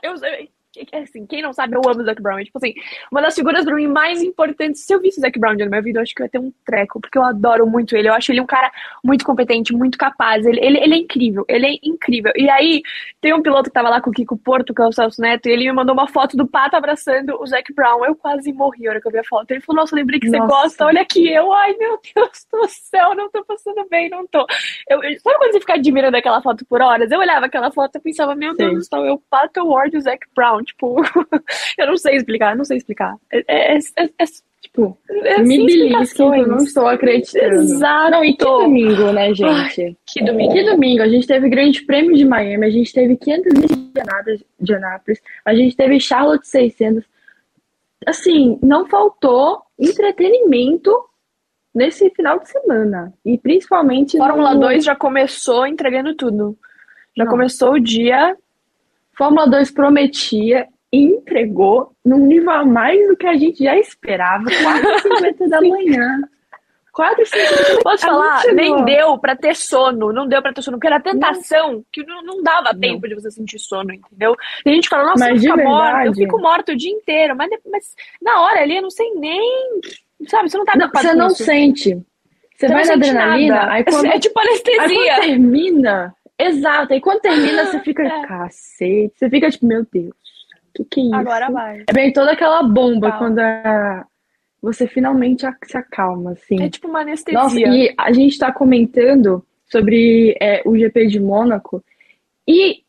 eu sei. Assim, quem não sabe, eu amo o Zac Brown. É, tipo assim, uma das figuras pra mim mais importantes. Se eu visse o Zac Brown na minha vida, eu acho que eu ia ter um treco, porque eu adoro muito ele. Eu acho ele um cara muito competente, muito capaz. Ele, ele, ele é incrível, ele é incrível. E aí, tem um piloto que tava lá com o Kiko Porto, que é o Celso Neto, e ele me mandou uma foto do Pato abraçando o Zac Brown. Eu quase morri na hora que eu vi a foto. Ele falou: Nossa, lembrei que Nossa. você gosta, olha aqui. Eu, ai meu Deus do céu, não tô passando bem, não tô. Eu, eu, sabe quando você fica admirando aquela foto por horas? Eu olhava aquela foto e pensava: Meu Deus do céu, eu Pato Ward e o Zac Brown. Tipo, eu não sei explicar, não sei explicar. É, é, é, é tipo, é me belisque, eu não estou acreditando. Exato. Não, e que domingo, né, gente? Ai, que domingo. Que domingo. A gente teve Grande Prêmio de Miami, a gente teve 500 de Anápolis, a gente teve Charlotte 600. Assim, não faltou entretenimento nesse final de semana. E principalmente. Fórmula no... 2 já começou entregando tudo. Já não. começou o dia Fórmula 2 prometia e entregou num nível a mais do que a gente já esperava, 4h50 da manhã. 4h50 Posso falar? Nem deu pra ter sono, não deu pra ter sono, porque era tentação não. que não, não dava não. tempo de você sentir sono, entendeu? E a gente fala, nossa, mas eu, morta, eu fico morta o dia inteiro, mas, mas na hora ali eu não sei nem. Sabe, você não tá Você não sente. Você, você vai na adrenalina, nada. aí quando, é tipo anestesia. Aí quando termina, Exato, e quando termina, você fica, é. cacete, você fica tipo, meu Deus, o que, que é isso? Agora vai. É bem toda aquela bomba Calma. quando a, você finalmente se acalma, assim. É tipo uma anestesia. Nossa, e a gente tá comentando sobre é, o GP de Mônaco, e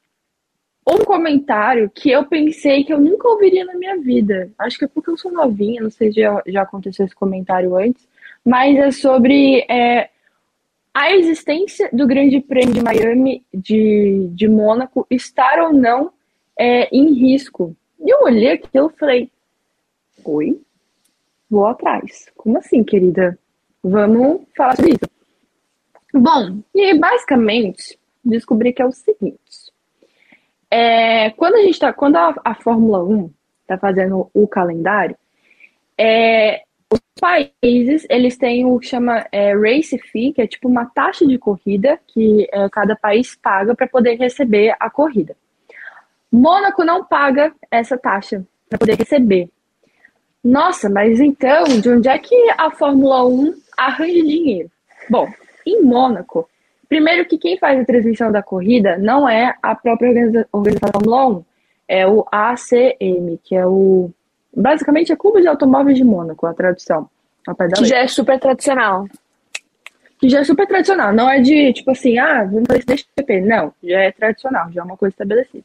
um comentário que eu pensei que eu nunca ouviria na minha vida. Acho que é porque eu sou novinha, não sei se já, já aconteceu esse comentário antes, mas é sobre é, a existência do Grande Prêmio de Miami, de, de Mônaco, estar ou não é, em risco. E eu olhei aquilo e falei: Oi? Vou atrás. Como assim, querida? Vamos falar sobre isso. Bom, e basicamente descobri que é o seguinte: é, quando a gente tá, quando a, a Fórmula 1 está fazendo o calendário, é, os países, eles têm o que chama é, race fee, que é tipo uma taxa de corrida que é, cada país paga para poder receber a corrida. Mônaco não paga essa taxa para poder receber. Nossa, mas então, de onde é que a Fórmula 1 arranja dinheiro? Bom, em Mônaco, primeiro que quem faz a transmissão da corrida não é a própria organização da Fórmula 1, é o ACM, que é o Basicamente é Clube de Automóveis de Mônaco, a tradução. Que já é super tradicional. Que já é super tradicional. Não é de, tipo assim, ah, vamos fazer isso deixa GP. Não, já é tradicional, já é uma coisa estabelecida.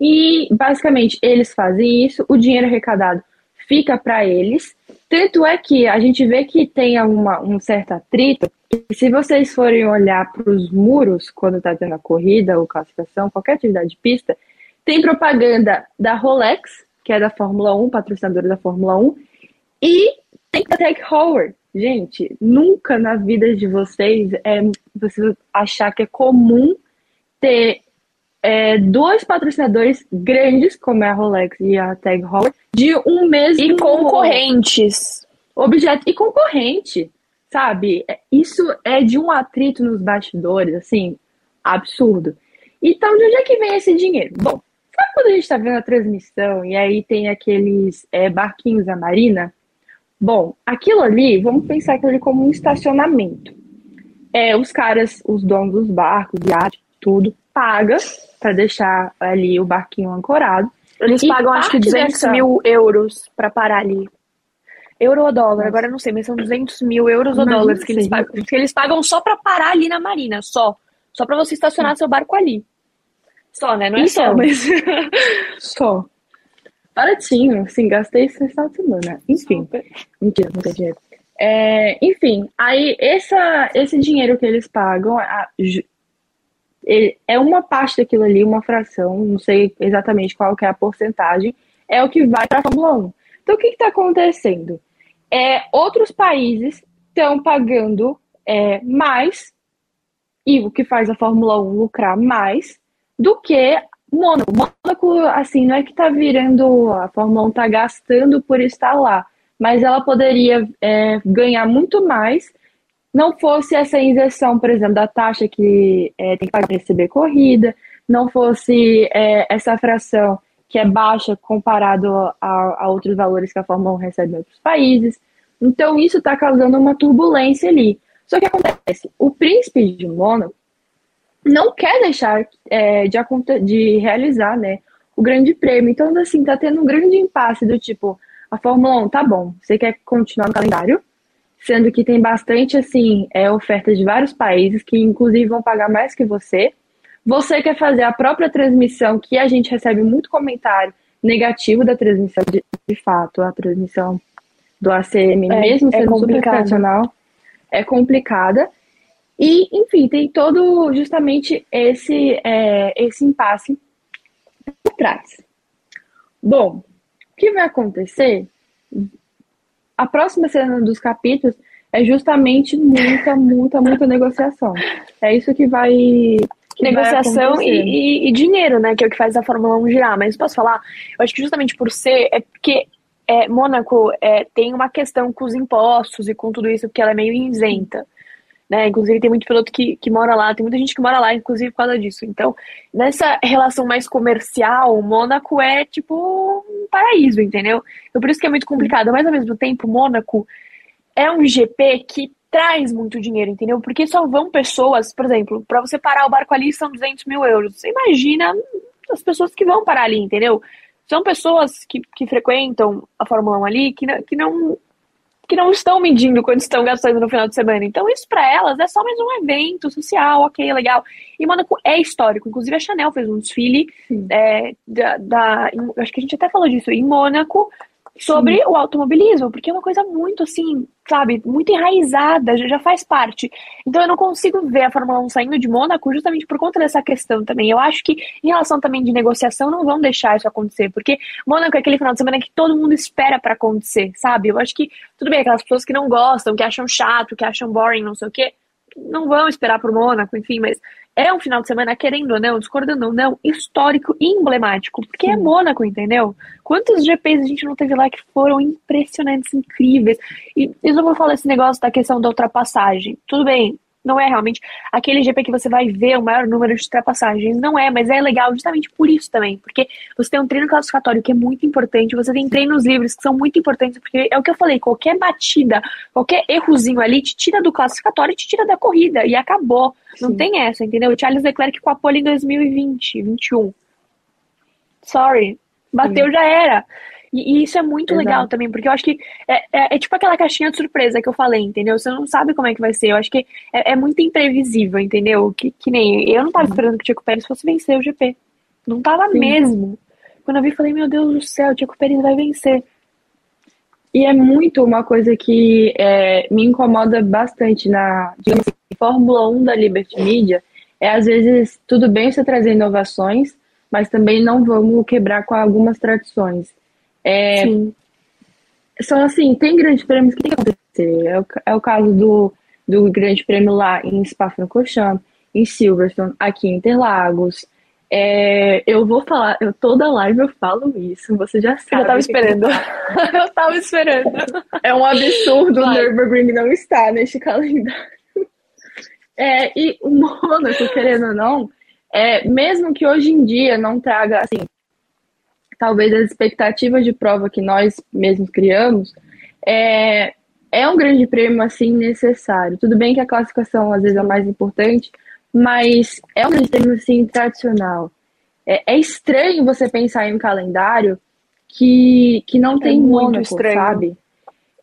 E, basicamente, eles fazem isso, o dinheiro arrecadado fica para eles. Tanto é que a gente vê que tem uma, um certo atrito. Se vocês forem olhar para os muros, quando está tendo a corrida ou classificação, qualquer atividade de pista, tem propaganda da Rolex, que é da Fórmula 1, patrocinadora da Fórmula 1, e tem a Tech Howard. Gente, nunca na vida de vocês é você achar que é comum ter é, dois patrocinadores grandes, como é a Rolex e a Tag Heuer, de um mesmo... E concorrentes. Objeto. E concorrente, sabe? É, isso é de um atrito nos bastidores, assim, absurdo. Então, de onde é que vem esse dinheiro? Bom, sabe quando a gente está vendo a transmissão e aí tem aqueles é, barquinhos da Marina? Bom, aquilo ali, vamos pensar aquilo ali como um estacionamento. É, os caras, os donos dos barcos, iate, tudo, paga para deixar ali o barquinho ancorado. Eles e pagam acho que 200 dessa... mil euros para parar ali. Euro ou dólar, agora eu não sei, mas são 200 mil euros ou dólares que eles pagam. Que eles pagam só para parar ali na marina, só. Só para você estacionar Sim. seu barco ali. Só, né? Não é então, só, mas. só. Baratinho, assim, gastei esse final de semana. Enfim. Super. Mentira, não tem dinheiro. É, enfim, aí essa, esse dinheiro que eles pagam a, é uma parte daquilo ali, uma fração, não sei exatamente qual que é a porcentagem, é o que vai para a Fórmula 1. Então, o que está acontecendo? É, outros países estão pagando é, mais, e o que faz a Fórmula 1 lucrar mais, do que Mônaco. Mônaco, assim, não é que está virando, a Fórmula 1 está gastando por estar lá, mas ela poderia é, ganhar muito mais não fosse essa injeção, por exemplo, da taxa que é, tem que para receber corrida, não fosse é, essa fração que é baixa comparado a, a, outros valores que a Fórmula 1 recebe em outros países. Então, isso está causando uma turbulência ali. Só que acontece, o príncipe de Mônaco não quer deixar é, de, de realizar né, o grande prêmio. Então, assim, tá tendo um grande impasse do tipo, a Fórmula 1, tá bom, você quer continuar no calendário, sendo que tem bastante assim é, ofertas de vários países que inclusive vão pagar mais que você. Você quer fazer a própria transmissão, que a gente recebe muito comentário negativo da transmissão, de, de fato, a transmissão do ACM, é, mesmo é sendo é super tradicional, é complicada. E, enfim, tem todo justamente esse, é, esse impasse por trás. Bom, o que vai acontecer a próxima cena dos capítulos é justamente muita, muita, muita negociação. É isso que vai. Que negociação vai e, e, e, dinheiro, né? Que é o que faz a Fórmula 1 girar. Mas posso falar? Eu acho que justamente por ser. É porque é, Mônaco é, tem uma questão com os impostos e com tudo isso, porque ela é meio isenta. Né? Inclusive tem muito piloto que, que mora lá, tem muita gente que mora lá, inclusive por causa disso. Então, nessa relação mais comercial, Mônaco é tipo um paraíso, entendeu? Então por isso que é muito complicado. Mas ao mesmo tempo, Mônaco é um GP que traz muito dinheiro, entendeu? Porque só vão pessoas, por exemplo, para você parar o barco ali são 200 mil euros. Você imagina as pessoas que vão parar ali, entendeu? São pessoas que, que frequentam a Fórmula 1 ali que, que não que não estão medindo quanto estão gastando no final de semana. Então, isso para elas é só mais um evento social, ok, legal. E Mônaco é histórico. Inclusive, a Chanel fez um desfile é, da, da, Acho que a gente até falou disso. Em Mônaco, sobre Sim. o automobilismo, porque é uma coisa muito assim, sabe, muito enraizada, já faz parte. Então eu não consigo ver a Fórmula 1 saindo de Mônaco justamente por conta dessa questão também. Eu acho que em relação também de negociação não vão deixar isso acontecer, porque Mônaco é aquele final de semana que todo mundo espera para acontecer, sabe? Eu acho que tudo bem, aquelas pessoas que não gostam, que acham chato, que acham boring, não sei o quê, não vão esperar por Mônaco, enfim, mas é um final de semana, querendo ou não, discordando ou não, histórico e emblemático, porque é Sim. é Mônaco, entendeu? Quantos GPs a gente não teve lá que foram impressionantes, incríveis? E eu não vou falar esse negócio da questão da ultrapassagem. Tudo bem, não é realmente aquele GP que você vai ver o maior número de ultrapassagens. Não é, mas é legal justamente por isso também. Porque você tem um treino classificatório que é muito importante, você tem treinos livres que são muito importantes, porque é o que eu falei, qualquer batida, qualquer errozinho ali te tira do classificatório e te tira da corrida. E acabou. Sim. Não tem essa, entendeu? O Charles Leclerc com a pole em 2020, 21. Sorry. Bateu, Sim. já era. E, e isso é muito Exato. legal também, porque eu acho que é, é, é, tipo aquela caixinha de surpresa que eu falei, entendeu? Você não sabe como é que vai ser. Eu acho que é, é muito imprevisível, entendeu? Que, que nem eu não tava esperando que o Tico Pérez fosse vencer o GP. Não tava Sim. mesmo. Quando eu vi, falei, meu Deus do céu, o Tico Pérez vai vencer. E é muito uma coisa que é, me incomoda bastante na assim, Fórmula 1 da Liberty Media. É às vezes tudo bem você trazer inovações, mas também não vamos quebrar com algumas tradições. É, Sim. São assim, tem grandes prêmios que tem que acontecer. É o, é o caso do, do grande prêmio lá em Spa-Francorchamps, em Silverstone, aqui em Interlagos. É, eu vou falar, eu toda live eu falo isso, você já sabe. Eu tava esperando. eu tava esperando. É um absurdo o Nürburgring não estar neste calendário. É, e o Mônaco, querendo ou não, é, mesmo que hoje em dia não traga, assim, talvez as expectativas de prova que nós mesmos criamos, é, é um grande prêmio, assim, necessário. Tudo bem que a classificação, às vezes, é mais importante, mas é um grande prêmio, assim, tradicional. É, é estranho você pensar em um calendário que, que não é tem muito estranho. sabe?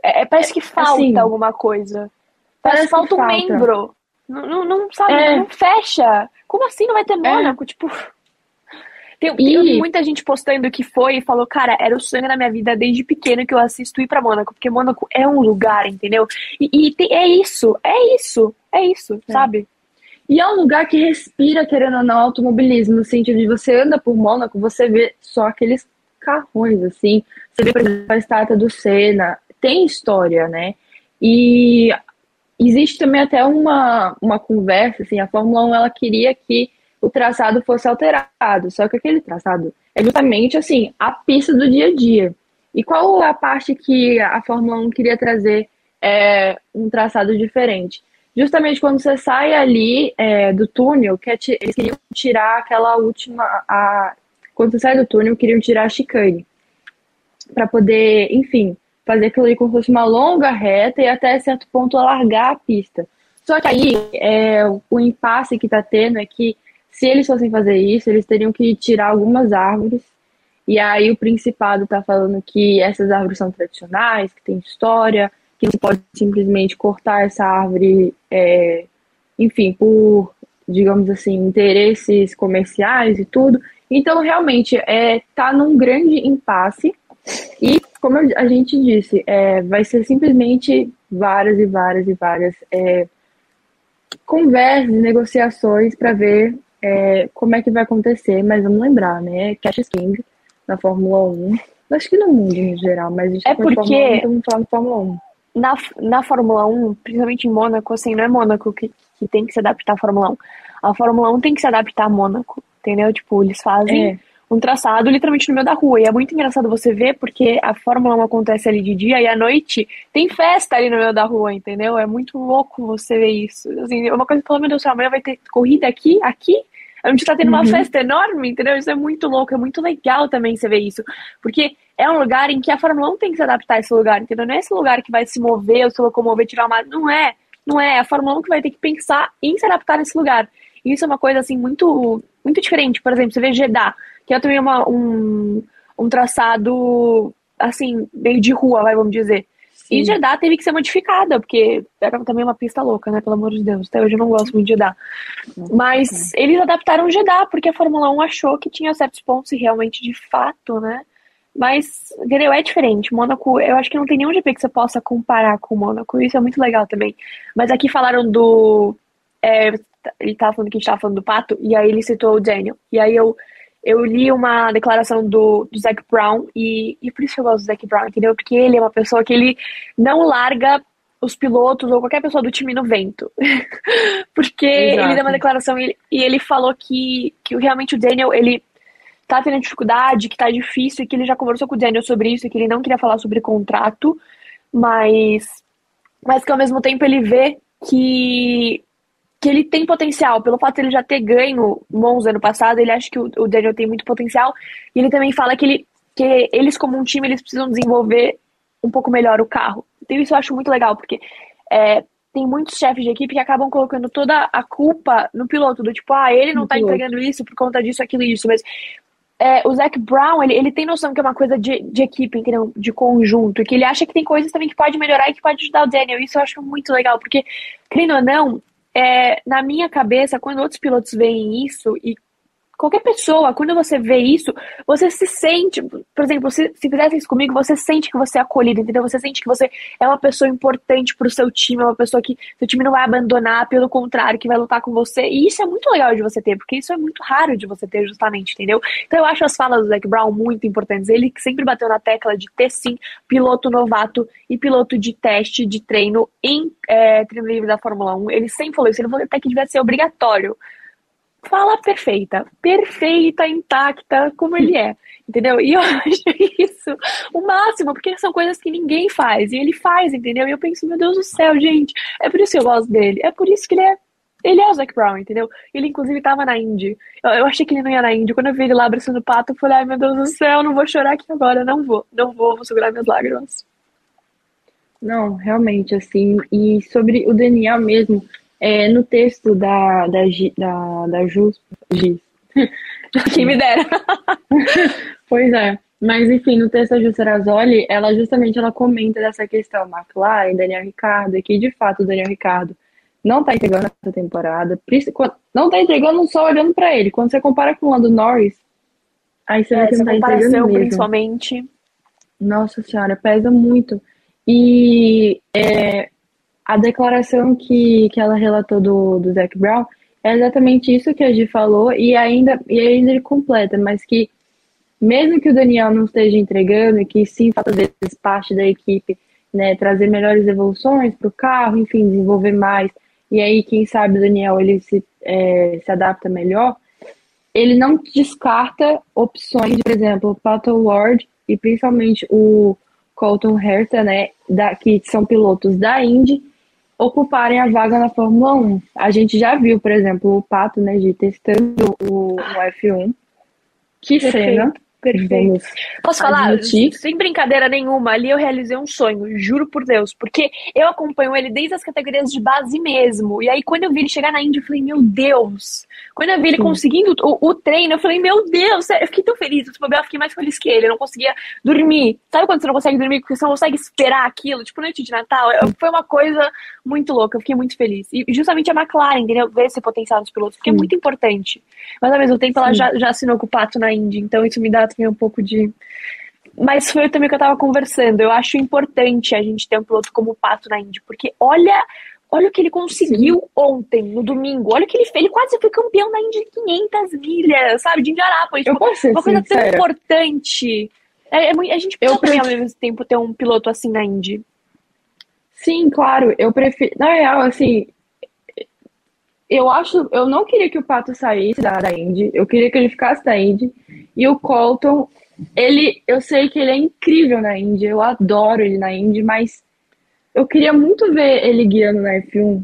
É, é, parece que falta assim, alguma coisa. Parece, parece que falta um membro. Não, não, não sabe, é. não fecha. Como assim não vai ter Mônaco? Tipo. Tem, tem, muita gente postando que foi e falou, cara, era o sonho da minha vida desde pequeno que eu assisto ir pra Mônaco, porque Mônaco é um lugar, entendeu? E, e tem, é isso, é isso, é isso, é. sabe? E é um lugar que respira, querendo ou não, automobilismo, no sentido de você anda por Mônaco, você vê só aqueles carrões, assim. Você vê, por exemplo, a estátua do Senna, tem história, né? E existe também até uma, uma conversa, assim, a Fórmula 1 ela queria que o traçado fosse alterado, só que aquele traçado é justamente, assim, a pista do dia a dia. E qual a parte que a Fórmula 1 queria trazer é, um traçado diferente? Justamente quando você sai ali é, do túnel, que é eles queriam tirar aquela última. A, quando você sai do túnel, queriam tirar a chicane. Para poder, enfim, fazer aquilo ali como se fosse uma longa reta e até certo ponto alargar a pista. Só que aí é, o impasse que está tendo é que se eles fossem fazer isso, eles teriam que tirar algumas árvores. E aí o Principado está falando que essas árvores são tradicionais, que tem história, que não pode simplesmente cortar essa árvore, é, enfim, por, digamos assim, interesses comerciais e tudo. Então, realmente, é, tá num grande impasse. E como a gente disse, é, vai ser simplesmente várias e várias e várias é, conversas, negociações para ver é, como é que vai acontecer, mas vamos lembrar, né? Cash King na Fórmula 1. Acho que no mundo em geral, mas a gente é tá porque Fórmula 1, então falando Fórmula 1. Na, na Fórmula 1, principalmente em Mônaco, assim, não é Mônaco que, que tem que se adaptar à Fórmula 1. A Fórmula 1 tem que se adaptar a Mônaco, entendeu? Tipo, eles fazem é um traçado literalmente no meio da rua. E é muito engraçado você ver, porque a Fórmula 1 acontece ali de dia e à noite tem festa ali no meio da rua, entendeu? É muito louco você ver isso. Assim, é uma coisa que fala, meu Deus, amanhã vai ter corrida aqui, aqui. A gente tá tendo uma uhum. festa enorme, entendeu? Isso é muito louco, é muito legal também você ver isso. Porque é um lugar em que a Fórmula 1 tem que se adaptar a esse lugar, entendeu? Não é esse lugar que vai se mover, ou se locomover, tirar uma. Não é. Não é. A Fórmula 1 que vai ter que pensar em se adaptar nesse lugar. E isso é uma coisa, assim, muito, muito diferente. Por exemplo, você vê Jeddah que é também uma, um, um traçado, assim, meio de rua, vai, vamos dizer. Sim. E Jeddah teve que ser modificada, porque era também uma pista louca, né? Pelo amor de Deus. Até hoje eu não gosto muito de Jeddah. Mas eles adaptaram Jeddah, porque a Fórmula 1 achou que tinha certos pontos e realmente, de fato, né? Mas, entendeu? É diferente. Mônaco, eu acho que não tem nenhum GP que você possa comparar com o Mônaco. Isso é muito legal também. Mas aqui falaram do. É, ele tava falando que a gente tava falando do Pato, e aí ele citou o Daniel. E aí eu eu li uma declaração do, do Zac Brown e, e por isso eu gosto do Zac Brown, entendeu? Porque ele é uma pessoa que ele não larga os pilotos ou qualquer pessoa do time no vento. Porque Exato. ele deu uma declaração e ele, e ele falou que, que realmente o Daniel, ele tá tendo dificuldade, que tá difícil, e que ele já conversou com o Daniel sobre isso, e que ele não queria falar sobre contrato, mas, mas que ao mesmo tempo ele vê que que ele tem potencial, pelo fato de ele já ter ganho Monza ano passado, ele acha que o, o Daniel tem muito potencial, e ele também fala que, ele, que eles como um time, eles precisam desenvolver um pouco melhor o carro. Então isso eu acho muito legal, porque é, tem muitos chefes de equipe que acabam colocando toda a culpa no piloto, do tipo, ah, ele não tá entregando isso por conta disso, aquilo e isso, mas é, o Zac Brown, ele, ele tem noção que é uma coisa de, de equipe, entendeu? De conjunto, que ele acha que tem coisas também que pode melhorar e que pode ajudar o Daniel. Isso eu acho muito legal, porque, querendo ou não, é, na minha cabeça, quando outros pilotos veem isso e qualquer pessoa, quando você vê isso, você se sente, por exemplo, se, se fizesse isso comigo, você sente que você é acolhido, entendeu? Você sente que você é uma pessoa importante pro seu time, é uma pessoa que seu time não vai abandonar, pelo contrário, que vai lutar com você. E isso é muito legal de você ter, porque isso é muito raro de você ter, justamente, entendeu? Então eu acho as falas do Zac Brown muito importantes. Ele sempre bateu na tecla de ter sim piloto novato e piloto de teste, de treino em é, treino livre da Fórmula 1. Ele sempre falou isso, ele falou até que devia ser obrigatório fala perfeita, perfeita, intacta, como ele é. Entendeu? E eu acho isso o máximo, porque são coisas que ninguém faz. E ele faz, entendeu? E eu penso, meu Deus do céu, gente, é por isso que eu gosto dele. É por isso que ele é ele é o Zac Brown, entendeu? Ele, inclusive, tava na Indy. Eu, eu, achei que ele não ia na Indy. Quando eu vi ele lá abraçando o pato, eu falei, ai meu Deus do céu, não vou chorar aqui agora, não vou, não vou, vou segurar minhas lágrimas. Não, realmente, assim, e sobre o Daniel mesmo, é, no texto da, da, da, da Jus, Giz, quem me dera. pois é, mas enfim, no texto da Ju Serazoli, ela justamente ela comenta dessa questão, McLaren, Daniel Ricardo, e que de fato o Daniel Ricardo não tá entregando essa temporada. Não tá entregando só olhando para ele. Quando você compara com o Lando Norris, aí você é, vê que não tá entregando mesmo. principalmente. Nossa senhora, pesa muito. E é, a declaração que, que ela relatou do, do Zac Brown é exatamente isso que a Gi falou, e ainda, e ainda ele completa, mas que mesmo que o Daniel não esteja entregando, e que sim, falta vezes parte da equipe, né, trazer melhores evoluções para o carro, enfim, desenvolver mais, e aí, quem sabe, o Daniel ele se, é, se adapta melhor, ele não descarta opções, por exemplo, o Pato Ward e principalmente o Colton Herta, né, da, que são pilotos da Indy, ocuparem a vaga na Fórmula 1. A gente já viu, por exemplo, o Pato, né, de testando o, o F1. Que Perfeito. Perfeito. Posso falar? Admitir. Sem brincadeira nenhuma, ali eu realizei um sonho, juro por Deus, porque eu acompanho ele desde as categorias de base mesmo. E aí, quando eu vi ele chegar na Indy, eu falei, meu Deus! Quando eu vi ele Sim. conseguindo o, o, treino, eu falei, meu Deus, eu fiquei tão feliz. Tipo, eu fiquei mais feliz que ele, eu não conseguia dormir. Sabe quando você não consegue dormir porque você não consegue esperar aquilo? Tipo, noite de Natal. Eu, foi uma coisa muito louca, eu fiquei muito feliz. E justamente a McLaren, entendeu? Ver esse potencial nos pilotos, porque é muito importante. Mas ao mesmo tempo, Sim. ela já, já assinou com o Pato na Indy, então isso me dá também um pouco de. Mas foi também que eu tava conversando. Eu acho importante a gente ter um piloto como o Pato na Indy, porque olha Olha o que ele conseguiu Sim. ontem, no domingo. Olha o que ele fez. Ele quase foi campeão da Indy de 500 milhas, sabe? De Indianápolis. Eu tipo, uma coisa tão importante. É, é, a gente precisa também, ao mesmo tempo, ter um piloto assim na Indy. Sim, claro. Eu prefiro. Na real, assim. Eu acho. Eu não queria que o Pato saísse da, da Indy. Eu queria que ele ficasse da Indy. E o Colton, ele. Eu sei que ele é incrível na Indy. Eu adoro ele na Indy, mas eu queria muito ver ele guiando na F1.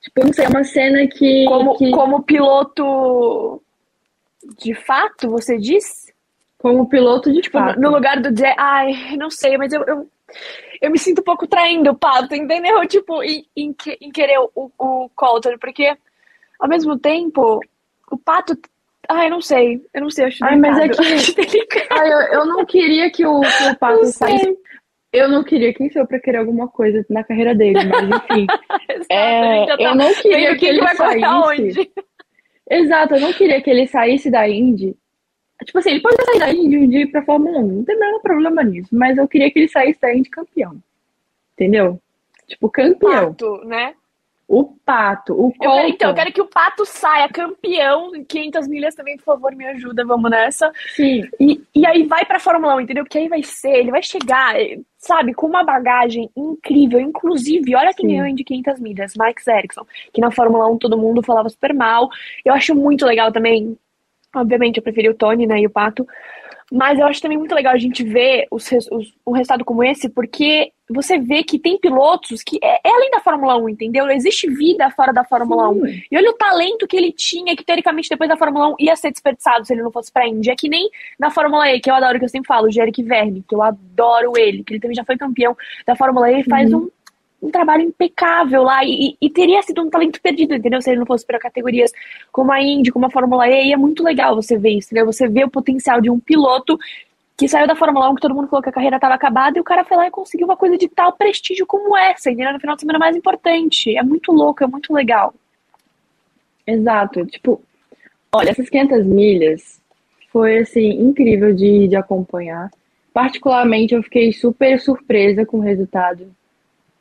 Tipo, não sei, é uma cena que. Como, que... como piloto de fato, você diz? Como piloto de tipo, fato. No lugar do Jack. Ai, não sei, mas eu, eu, eu, me sinto um pouco traindo o Pato, entendeu? Tipo, em, em, em querer o, o Colton, porque ao mesmo tempo, o Pato Ai, não sei. Eu não sei, acho Ai, mas é que. Ai, eu, eu não queria que o, que o Pato saísse eu não queria quem sou para querer alguma coisa na carreira dele, mas enfim. é, tá eu não queria que, que ele saísse. Onde? Exato, eu não queria que ele saísse da Indy. Tipo assim, ele pode sair da Indy um dia pra Fórmula 1, não tem nenhum problema nisso. Mas eu queria que ele saísse da Indy campeão. Entendeu? Tipo, campeão. Pato, né? O Pato, o eu quero, Então, eu quero que o Pato saia campeão em 500 milhas também, por favor, me ajuda, vamos nessa. Sim. E, e aí vai pra Fórmula 1, entendeu? Porque aí vai ser, ele vai chegar, sabe, com uma bagagem incrível. Inclusive, olha quem ganhou de 500 milhas, Max Erickson, que na Fórmula 1 todo mundo falava super mal. Eu acho muito legal também, obviamente eu preferi o Tony, né, e o Pato, mas eu acho também muito legal a gente ver os, os, um resultado como esse, porque você vê que tem pilotos que é, é, além da Fórmula 1, entendeu? Existe vida fora da Fórmula Sim. 1. E olha o talento que ele tinha, que teoricamente depois da Fórmula 1 ia ser desperdiçado se ele não fosse pra Indy. É que nem na Fórmula E, que eu adoro, que eu sempre falo, o Jerick Verme, que eu adoro ele, que ele também já foi campeão da Fórmula E e faz uhum. um um trabalho impecável lá e, e, teria sido um talento perdido, entendeu? Se ele não fosse para categorias como a Indy, como a Fórmula E, e é muito legal você ver isso, entendeu? Você vê o potencial de um piloto que saiu da Fórmula 1, que todo mundo falou que a carreira estava acabada, e o cara foi lá e conseguiu uma coisa de tal prestígio como essa, entendeu? No final de semana mais importante. É muito louco, é muito legal. Exato. Tipo, olha, essas 500 milhas foi, assim, incrível de, de acompanhar. Particularmente, eu fiquei super surpresa com o resultado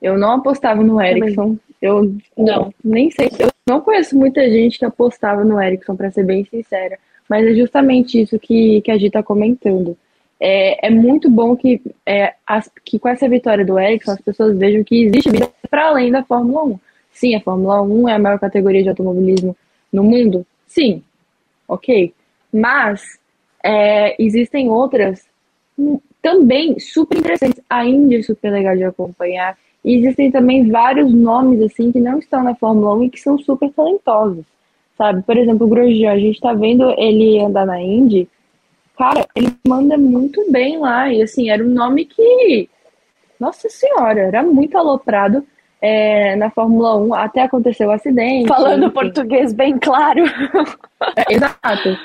eu não apostava no Ericsson. Eu não, nem sei. Eu não conheço muita gente que apostava no Ericsson, para ser bem sincera. Mas é justamente isso que, que a gente está comentando. É, é muito bom que, é, as, que com essa vitória do Ericsson as pessoas vejam que existe vida para além da Fórmula 1. Sim, a Fórmula 1 é a maior categoria de automobilismo no mundo. Sim, ok. Mas é, existem outras também super interessantes. A Indy é super legal de acompanhar. E existem também vários nomes assim que não estão na Fórmula 1 e que são super talentosos, sabe? Por exemplo, o Grosjean, a gente tá vendo ele andar na Indy, cara, ele manda muito bem lá. E assim, era um nome que, nossa senhora, era muito aloprado é, na Fórmula 1 até aconteceu o acidente. Falando enfim. português bem claro. É, exato.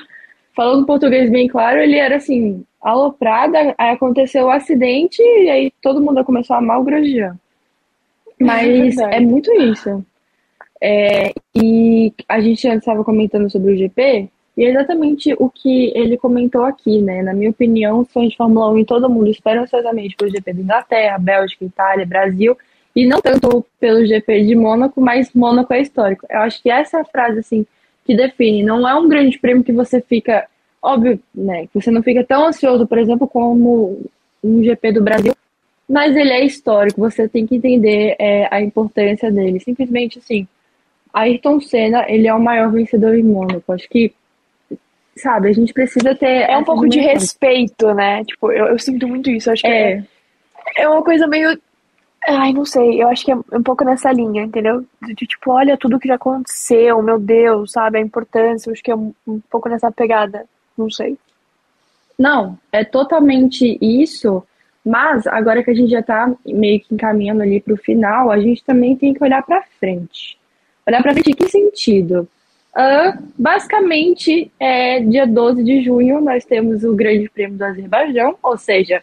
Falando português bem claro, ele era assim, aloprado, aí aconteceu o acidente e aí todo mundo começou a amar o Grosjean. Mas é, é muito isso. É, e a gente antes estava comentando sobre o GP, e é exatamente o que ele comentou aqui, né? Na minha opinião, os fãs de Fórmula 1 em todo mundo esperam ansiosamente pelo GP da Inglaterra, Bélgica, Itália, Brasil, e não tanto pelo GP de Mônaco, mas Mônaco é histórico. Eu acho que essa é a frase, assim, que define. Não é um grande prêmio que você fica, óbvio, né? Que você não fica tão ansioso, por exemplo, como um GP do Brasil, mas ele é histórico. Você tem que entender é, a importância dele. Simplesmente, assim, Ayrton Senna, ele é o maior vencedor em Mônaco. Acho que sabe, a gente precisa ter. É um pouco de respeito, né? Tipo, eu, eu sinto muito isso. Acho que é. é, é uma coisa meio Ai, não sei, eu acho que é um pouco nessa linha, entendeu? De, de, tipo, olha tudo que já aconteceu, meu Deus, sabe? A importância, eu acho que é um, um pouco nessa pegada, não sei. Não, é totalmente isso, mas agora que a gente já tá meio que encaminhando ali pro final, a gente também tem que olhar pra frente. Olhar pra frente em que sentido? Uh, basicamente, é, dia 12 de junho, nós temos o Grande Prêmio do Azerbaijão, ou seja,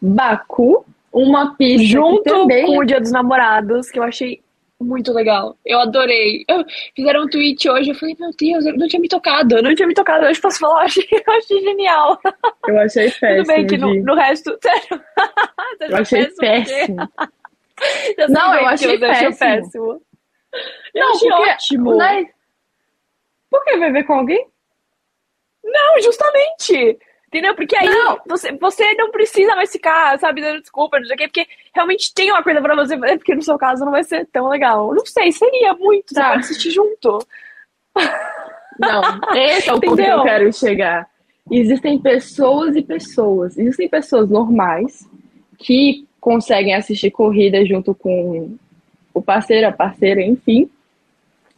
Baku, uma pista junto também... com o Dia dos Namorados, que eu achei muito legal. Eu adorei. Eu, fizeram um tweet hoje, eu falei, meu Deus, eu não tinha me tocado, eu não tinha me tocado. Hoje posso falar, eu achei, eu achei genial. Eu achei péssimo. Tudo bem que no, no resto, sério. eu achei péssimo. não, eu achei eu péssimo. péssimo. Eu não, achei porque, ótimo. Né? Por que vai ver com alguém? Não, justamente. Entendeu? Porque aí não. Você, você não precisa mais ficar, sabe, dando desculpa, não sei o quê, porque realmente tem uma coisa pra você fazer, porque no seu caso não vai ser tão legal. Não sei, seria muito, tá. assistir junto. Não, esse é o ponto que eu quero chegar. Existem pessoas e pessoas. Existem pessoas normais que conseguem assistir corrida junto com o parceiro, a parceira, enfim.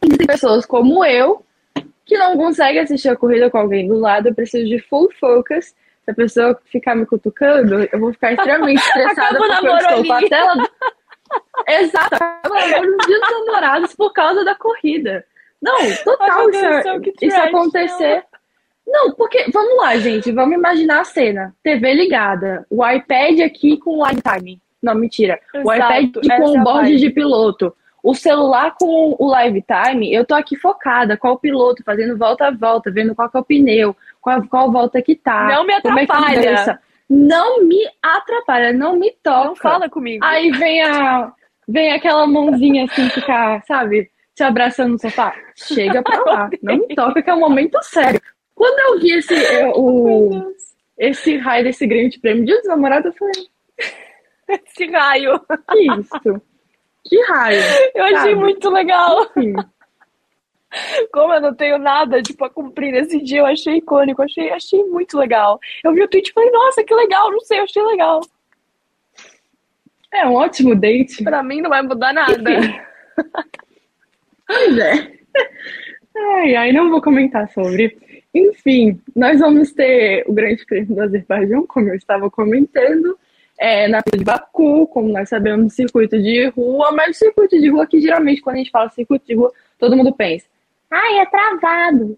Existem pessoas como eu que não consegue assistir a corrida com alguém do lado, eu preciso de full focus. Se a pessoa ficar me cutucando, eu vou ficar extremamente estressada porque eu estou com a tela. Exato, nos dias namorados por causa da corrida. Não, total, isso, isso acontecer. Não, porque, vamos lá, gente, vamos imaginar a cena. TV ligada, o iPad aqui com o time. Não, mentira. Exato, o iPad com o board de piloto. O celular com o live time, eu tô aqui focada, qual o piloto, fazendo volta a volta, vendo qual é o pneu, qual, qual volta que tá. Não me atrapalha. É não me atrapalha, não me toca. Não fala comigo. Aí vem a vem aquela mãozinha assim, ficar, sabe, te abraçando no sofá. Chega pra lá, não me toca, que é um momento sério. Quando eu vi esse, eu, o, esse raio desse grande prêmio de namorado, eu falei. Esse raio. Que isso? Que raio. Eu sabe? achei muito legal. Enfim. Como eu não tenho nada tipo, a cumprir nesse dia, eu achei icônico, achei, achei muito legal. Eu vi o tweet e falei, nossa, que legal, não sei, eu achei legal. É um ótimo date. Pra mim não vai mudar nada. pois é. Ai, ai, não vou comentar sobre. Enfim, nós vamos ter o Grande Prêmio do Azerbaijão, como eu estava comentando é, na pista de Baku, como nós sabemos, circuito de rua, mas circuito de rua que geralmente quando a gente fala circuito de rua, todo mundo pensa, ai, é travado.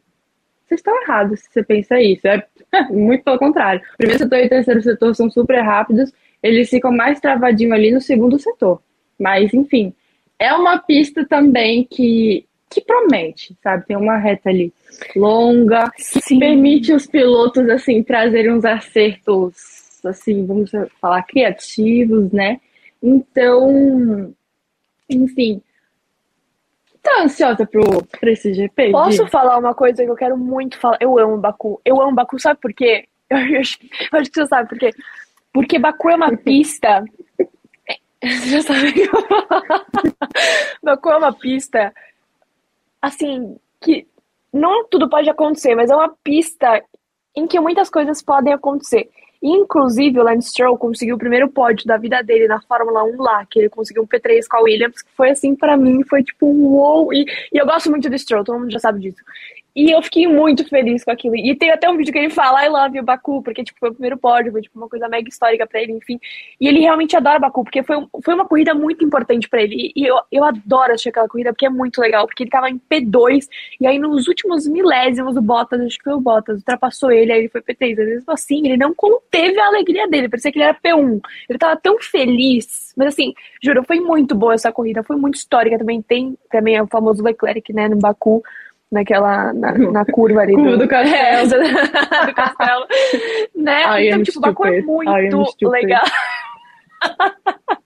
Vocês estão errados se você pensa isso, é muito pelo contrário. O primeiro setor e o terceiro setor são super rápidos, eles ficam mais travadinho ali no segundo setor. Mas, enfim, é uma pista também que, que promete, sabe? Tem uma reta ali longa, que permite os pilotos, assim, trazerem uns acertos assim, vamos falar, criativos, né? Então, enfim, tá ansiosa pro, pra esse GP? Posso falar uma coisa que eu quero muito falar? Eu amo Baku. Eu amo Baku, sabe por quê? Eu, eu, eu acho que você sabe por quê. Porque Baku é uma pista. Você já sabe que eu Baku é uma pista. Assim, que não tudo pode acontecer, mas é uma pista em que muitas coisas podem acontecer. Inclusive, o Lance Stroll conseguiu o primeiro pódio da vida dele na Fórmula 1 lá, que ele conseguiu um P3 com a Williams, que foi assim, para mim, foi tipo wow. E, e eu gosto muito do Stroll, todo mundo já sabe disso. E eu fiquei muito feliz com aquilo. E tem até um vídeo que ele fala I love you, Baku, porque tipo, foi o primeiro pódio, foi tipo, uma coisa mega histórica para ele, enfim. E ele realmente adora Baku, porque foi, foi uma corrida muito importante para ele. E eu, eu adoro assistir aquela corrida, porque é muito legal, porque ele tava em P2, e aí nos últimos milésimos o Bottas, acho que foi o Bottas, ultrapassou ele, aí ele foi P3. Às vezes assim, ele não conteve a alegria dele, parecia que ele era P1. Ele tava tão feliz. Mas assim, juro, foi muito boa essa corrida, foi muito histórica também. Tem também o famoso Leclerc, né, no Baku naquela na, na curva ali do, do castelo, do castelo. Né? então tipo Baku é muito legal.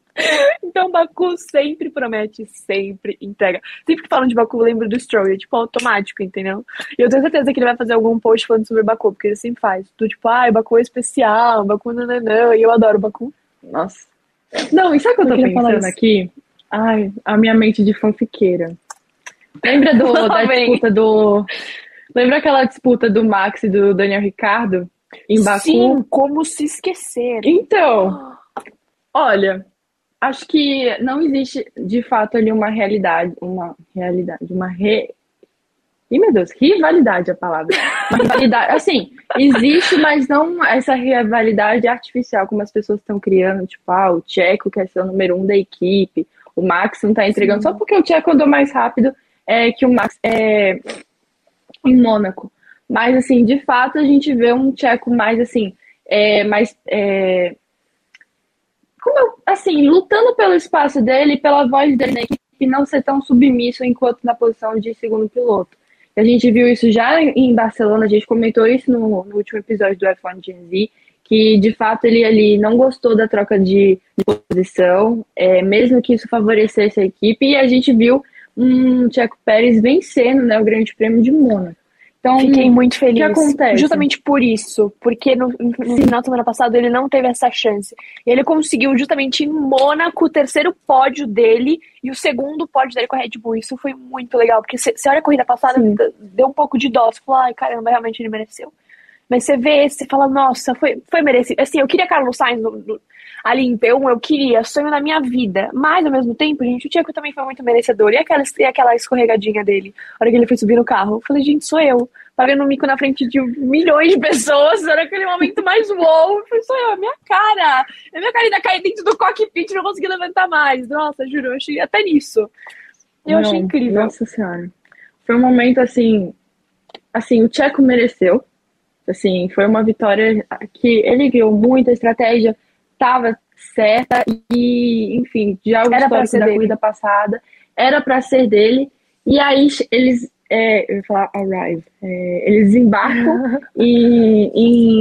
Então Baku sempre promete sempre entrega. Sempre que falam de Baku eu lembro do Stroll é tipo automático entendeu? E eu tenho certeza que ele vai fazer algum post falando sobre Baku porque ele sempre faz. Do tipo ah Baku é especial Baku nananã e eu adoro Baku. Nossa. Não e sabe o que eu tô pensando? aqui ai a minha mente de fanfiqueira Lembra do, da disputa do. Lembra aquela disputa do Max e do Daniel Ricardo em Baku? Sim, como se esquecer. Então, olha, acho que não existe de fato ali uma realidade, uma realidade, uma re... Ih, meu Deus, rivalidade é a palavra. Rivalidade, assim, existe, mas não essa rivalidade artificial como as pessoas estão criando, tipo, ah, o Tcheco quer ser o número um da equipe, o Max não tá entregando Sim. só porque o Tcheco andou mais rápido é, que o Max é em Mônaco. Mas, assim, de fato, a gente vê um Tcheco mais, assim, é, mais. É, como assim, lutando pelo espaço dele, pela voz dele na equipe, não ser tão submisso enquanto na posição de segundo piloto. A gente viu isso já em Barcelona, a gente comentou isso no, no último episódio do F1 Gen Z, que de fato ele ali não gostou da troca de, de posição, é, mesmo que isso favorecesse a equipe, e a gente viu um Checo Pérez vencendo né, o Grande Prêmio de Mônaco. Então, Fiquei muito feliz. O que acontece? Justamente por isso. Porque no, no final da semana passada ele não teve essa chance. Ele conseguiu justamente em Mônaco o terceiro pódio dele e o segundo pódio dele com a Red Bull. Isso foi muito legal. Porque você olha a corrida passada, Sim. deu um pouco de dó. Você falou, ai caramba, realmente ele mereceu. Mas você vê, você fala, nossa, foi, foi merecido. Assim, eu queria Carlos Sainz no, no, ali em P1, eu queria, sonho na minha vida. Mas, ao mesmo tempo, gente, o Tcheco também foi muito merecedor. E aquela, e aquela escorregadinha dele, a hora que ele foi subir no carro? Eu falei, gente, sou eu. Pagando um mico na frente de milhões de pessoas, era aquele momento mais wow. Eu falei, sou eu, é minha cara. É minha cara ainda cair dentro do cockpit, não consegui levantar mais. Nossa, juro, eu achei até nisso. Eu não, achei incrível. Nossa Senhora. Foi um momento, assim, assim, o Tcheco mereceu. Assim, foi uma vitória que ele criou muita estratégia, estava certa e, enfim, já o histórico da dele. corrida passada era para ser dele. E aí eles, é, eu ia falar arrive, é, eles embarcam em,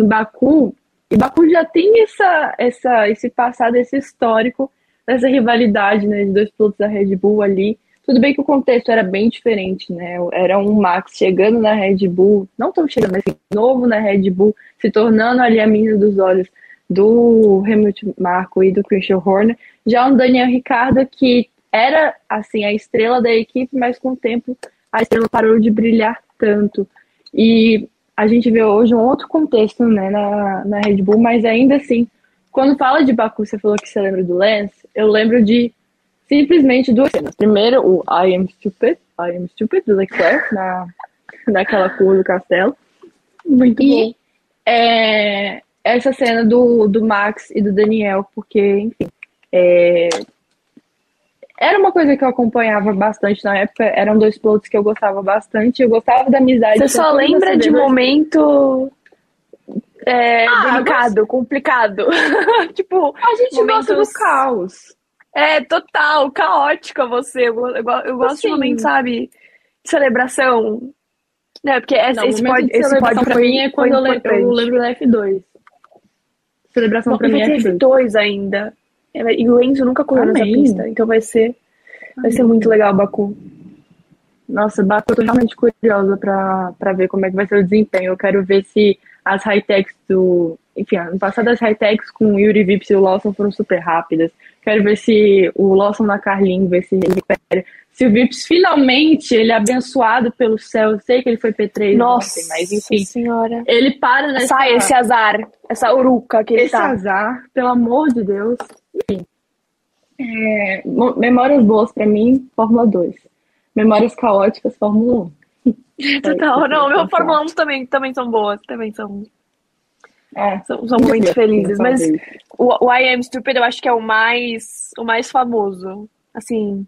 em Baku. E Baku já tem essa, essa, esse passado, esse histórico dessa rivalidade, né, de dois pilotos da Red Bull ali. Tudo bem que o contexto era bem diferente, né? Era um Max chegando na Red Bull, não tão chegando, mas assim, novo na Red Bull, se tornando ali a menina dos olhos do Hamilton Marco e do Christian Horner, já um Daniel Ricardo que era assim a estrela da equipe, mas com o tempo a estrela parou de brilhar tanto. E a gente vê hoje um outro contexto né, na, na Red Bull, mas ainda assim, quando fala de Baku, você falou que você lembra do Lance, eu lembro de simplesmente duas cenas. Primeiro, o I am stupid, I am stupid do Leclerc na, naquela curva do castelo. Muito e, bom. É, essa cena do, do Max e do Daniel, porque, enfim, é, era uma coisa que eu acompanhava bastante na época, eram dois pilotos que eu gostava bastante, eu gostava da amizade. Você só lembra de momento é, ah, delicado, gosto... complicado. tipo, a gente momentos... gosta do caos. É, total, caótica você. Eu, eu, eu gosto assim, de momentos, sabe, de celebração. Né, porque esse, não, esse pode, esse pode pra mim é quando eu lembro, eu lembro da F2. Celebração Bom, pra mim é F2 ainda. É, e o Enzo nunca correu Amém. nessa pista, então vai ser, vai ser muito legal o Baku. Nossa, Baku, eu tô realmente curiosa pra, pra ver como é que vai ser o desempenho. Eu quero ver se as high-techs do. Enfim, ano passado as high-techs com o Yuri Vips e o Lawson foram super rápidas. Quero ver se o Lawson na Carlinhos, ver se ele recupera. Se o Vips finalmente ele é abençoado pelo céu, eu sei que ele foi P3 Nossa, ontem, mas enfim. senhora. Ele para nessa... Sai esse azar, essa uruca que ele esse tá. azar, pelo amor de Deus. Enfim. É, memórias boas pra mim, Fórmula 2. Memórias caóticas, Fórmula 1. Total, não, meu Fórmula 1 também, também são boas, também são, É, são, são muito felizes, mas o, o I Am Stupid eu acho que é o mais, o mais famoso, assim,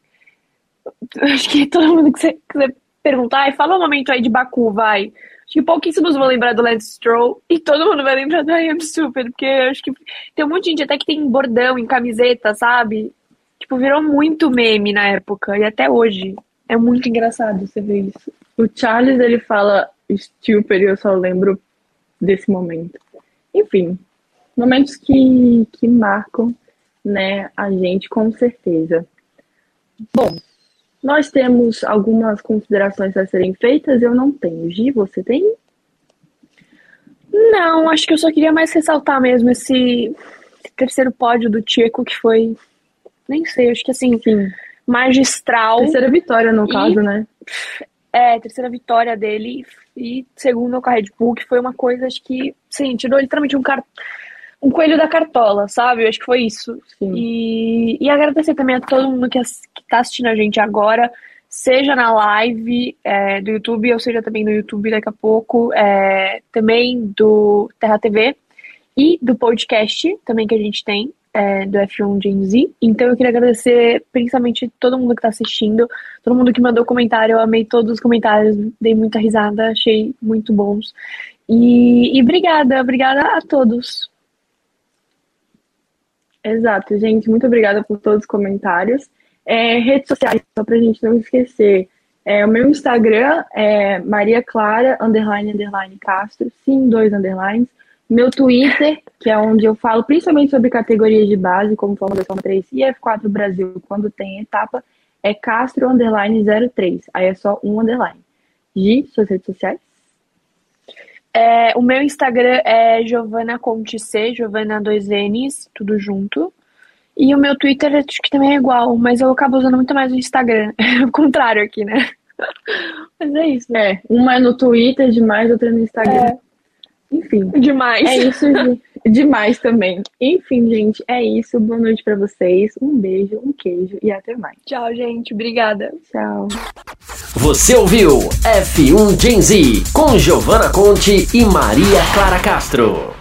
acho que todo mundo que você quiser perguntar, fala um momento aí de Baku, vai, acho que pouquíssimos vão lembrar do Lance Stroll, e todo mundo vai lembrar do I Am Stupid, porque acho que tem um monte de gente até que tem bordão em camiseta, sabe, tipo, virou muito meme na época, e até hoje, é muito engraçado você ver isso. O Charles, ele fala stupid e eu só lembro desse momento. Enfim, momentos que, que marcam né, a gente com certeza. Bom, nós temos algumas considerações a serem feitas, eu não tenho. Gi, você tem? Não, acho que eu só queria mais ressaltar mesmo esse, esse terceiro pódio do Tcheco, que foi, nem sei, acho que assim, Sim. magistral. Terceira vitória, no E- caso, né? É, terceira vitória dele e segunda com a Red Bull, que foi uma coisa, acho que, sim, tirou literalmente um, car... um coelho da cartola, sabe? Eu acho que foi isso. Sim. E, e agradecer também a todo mundo que, ass- que tá assistindo a gente agora, seja na live é, do YouTube, ou seja também no YouTube daqui a pouco, é, também do Terra TV e do podcast também que a gente tem, é, do F1 Gen Z. Então eu queria agradecer principalmente todo mundo que tá assistindo, todo mundo que mandou comentário, eu amei todos os comentários, dei muita risada, achei muito bons. E, e obrigada, obrigada a todos. Exato, gente. Muito obrigada por todos os comentários. É, redes sociais, só pra gente não esquecer. É, o meu Instagram é Maria Clara, underline, underline Castro, sim, dois underlines. Meu Twitter, que é onde eu falo principalmente sobre categorias de base, como Fórmula 2, Fórmula 3 e F4 Brasil, quando tem etapa, é Castro, underline 03. Aí é só um underline. Gi, suas redes sociais? É, o meu Instagram é Giovana Conte C, Giovana 2Ns, tudo junto. E o meu Twitter acho que também é igual, mas eu acabo usando muito mais o Instagram. É o contrário aqui, né? Mas é isso. É, uma é no Twitter demais, outra é no Instagram. Enfim. Demais. É isso, demais também. Enfim, gente, é isso. Boa noite pra vocês. Um beijo, um queijo e até mais. Tchau, gente. Obrigada. Tchau. Você ouviu F1 Gen Z com Giovanna Conte e Maria Clara Castro.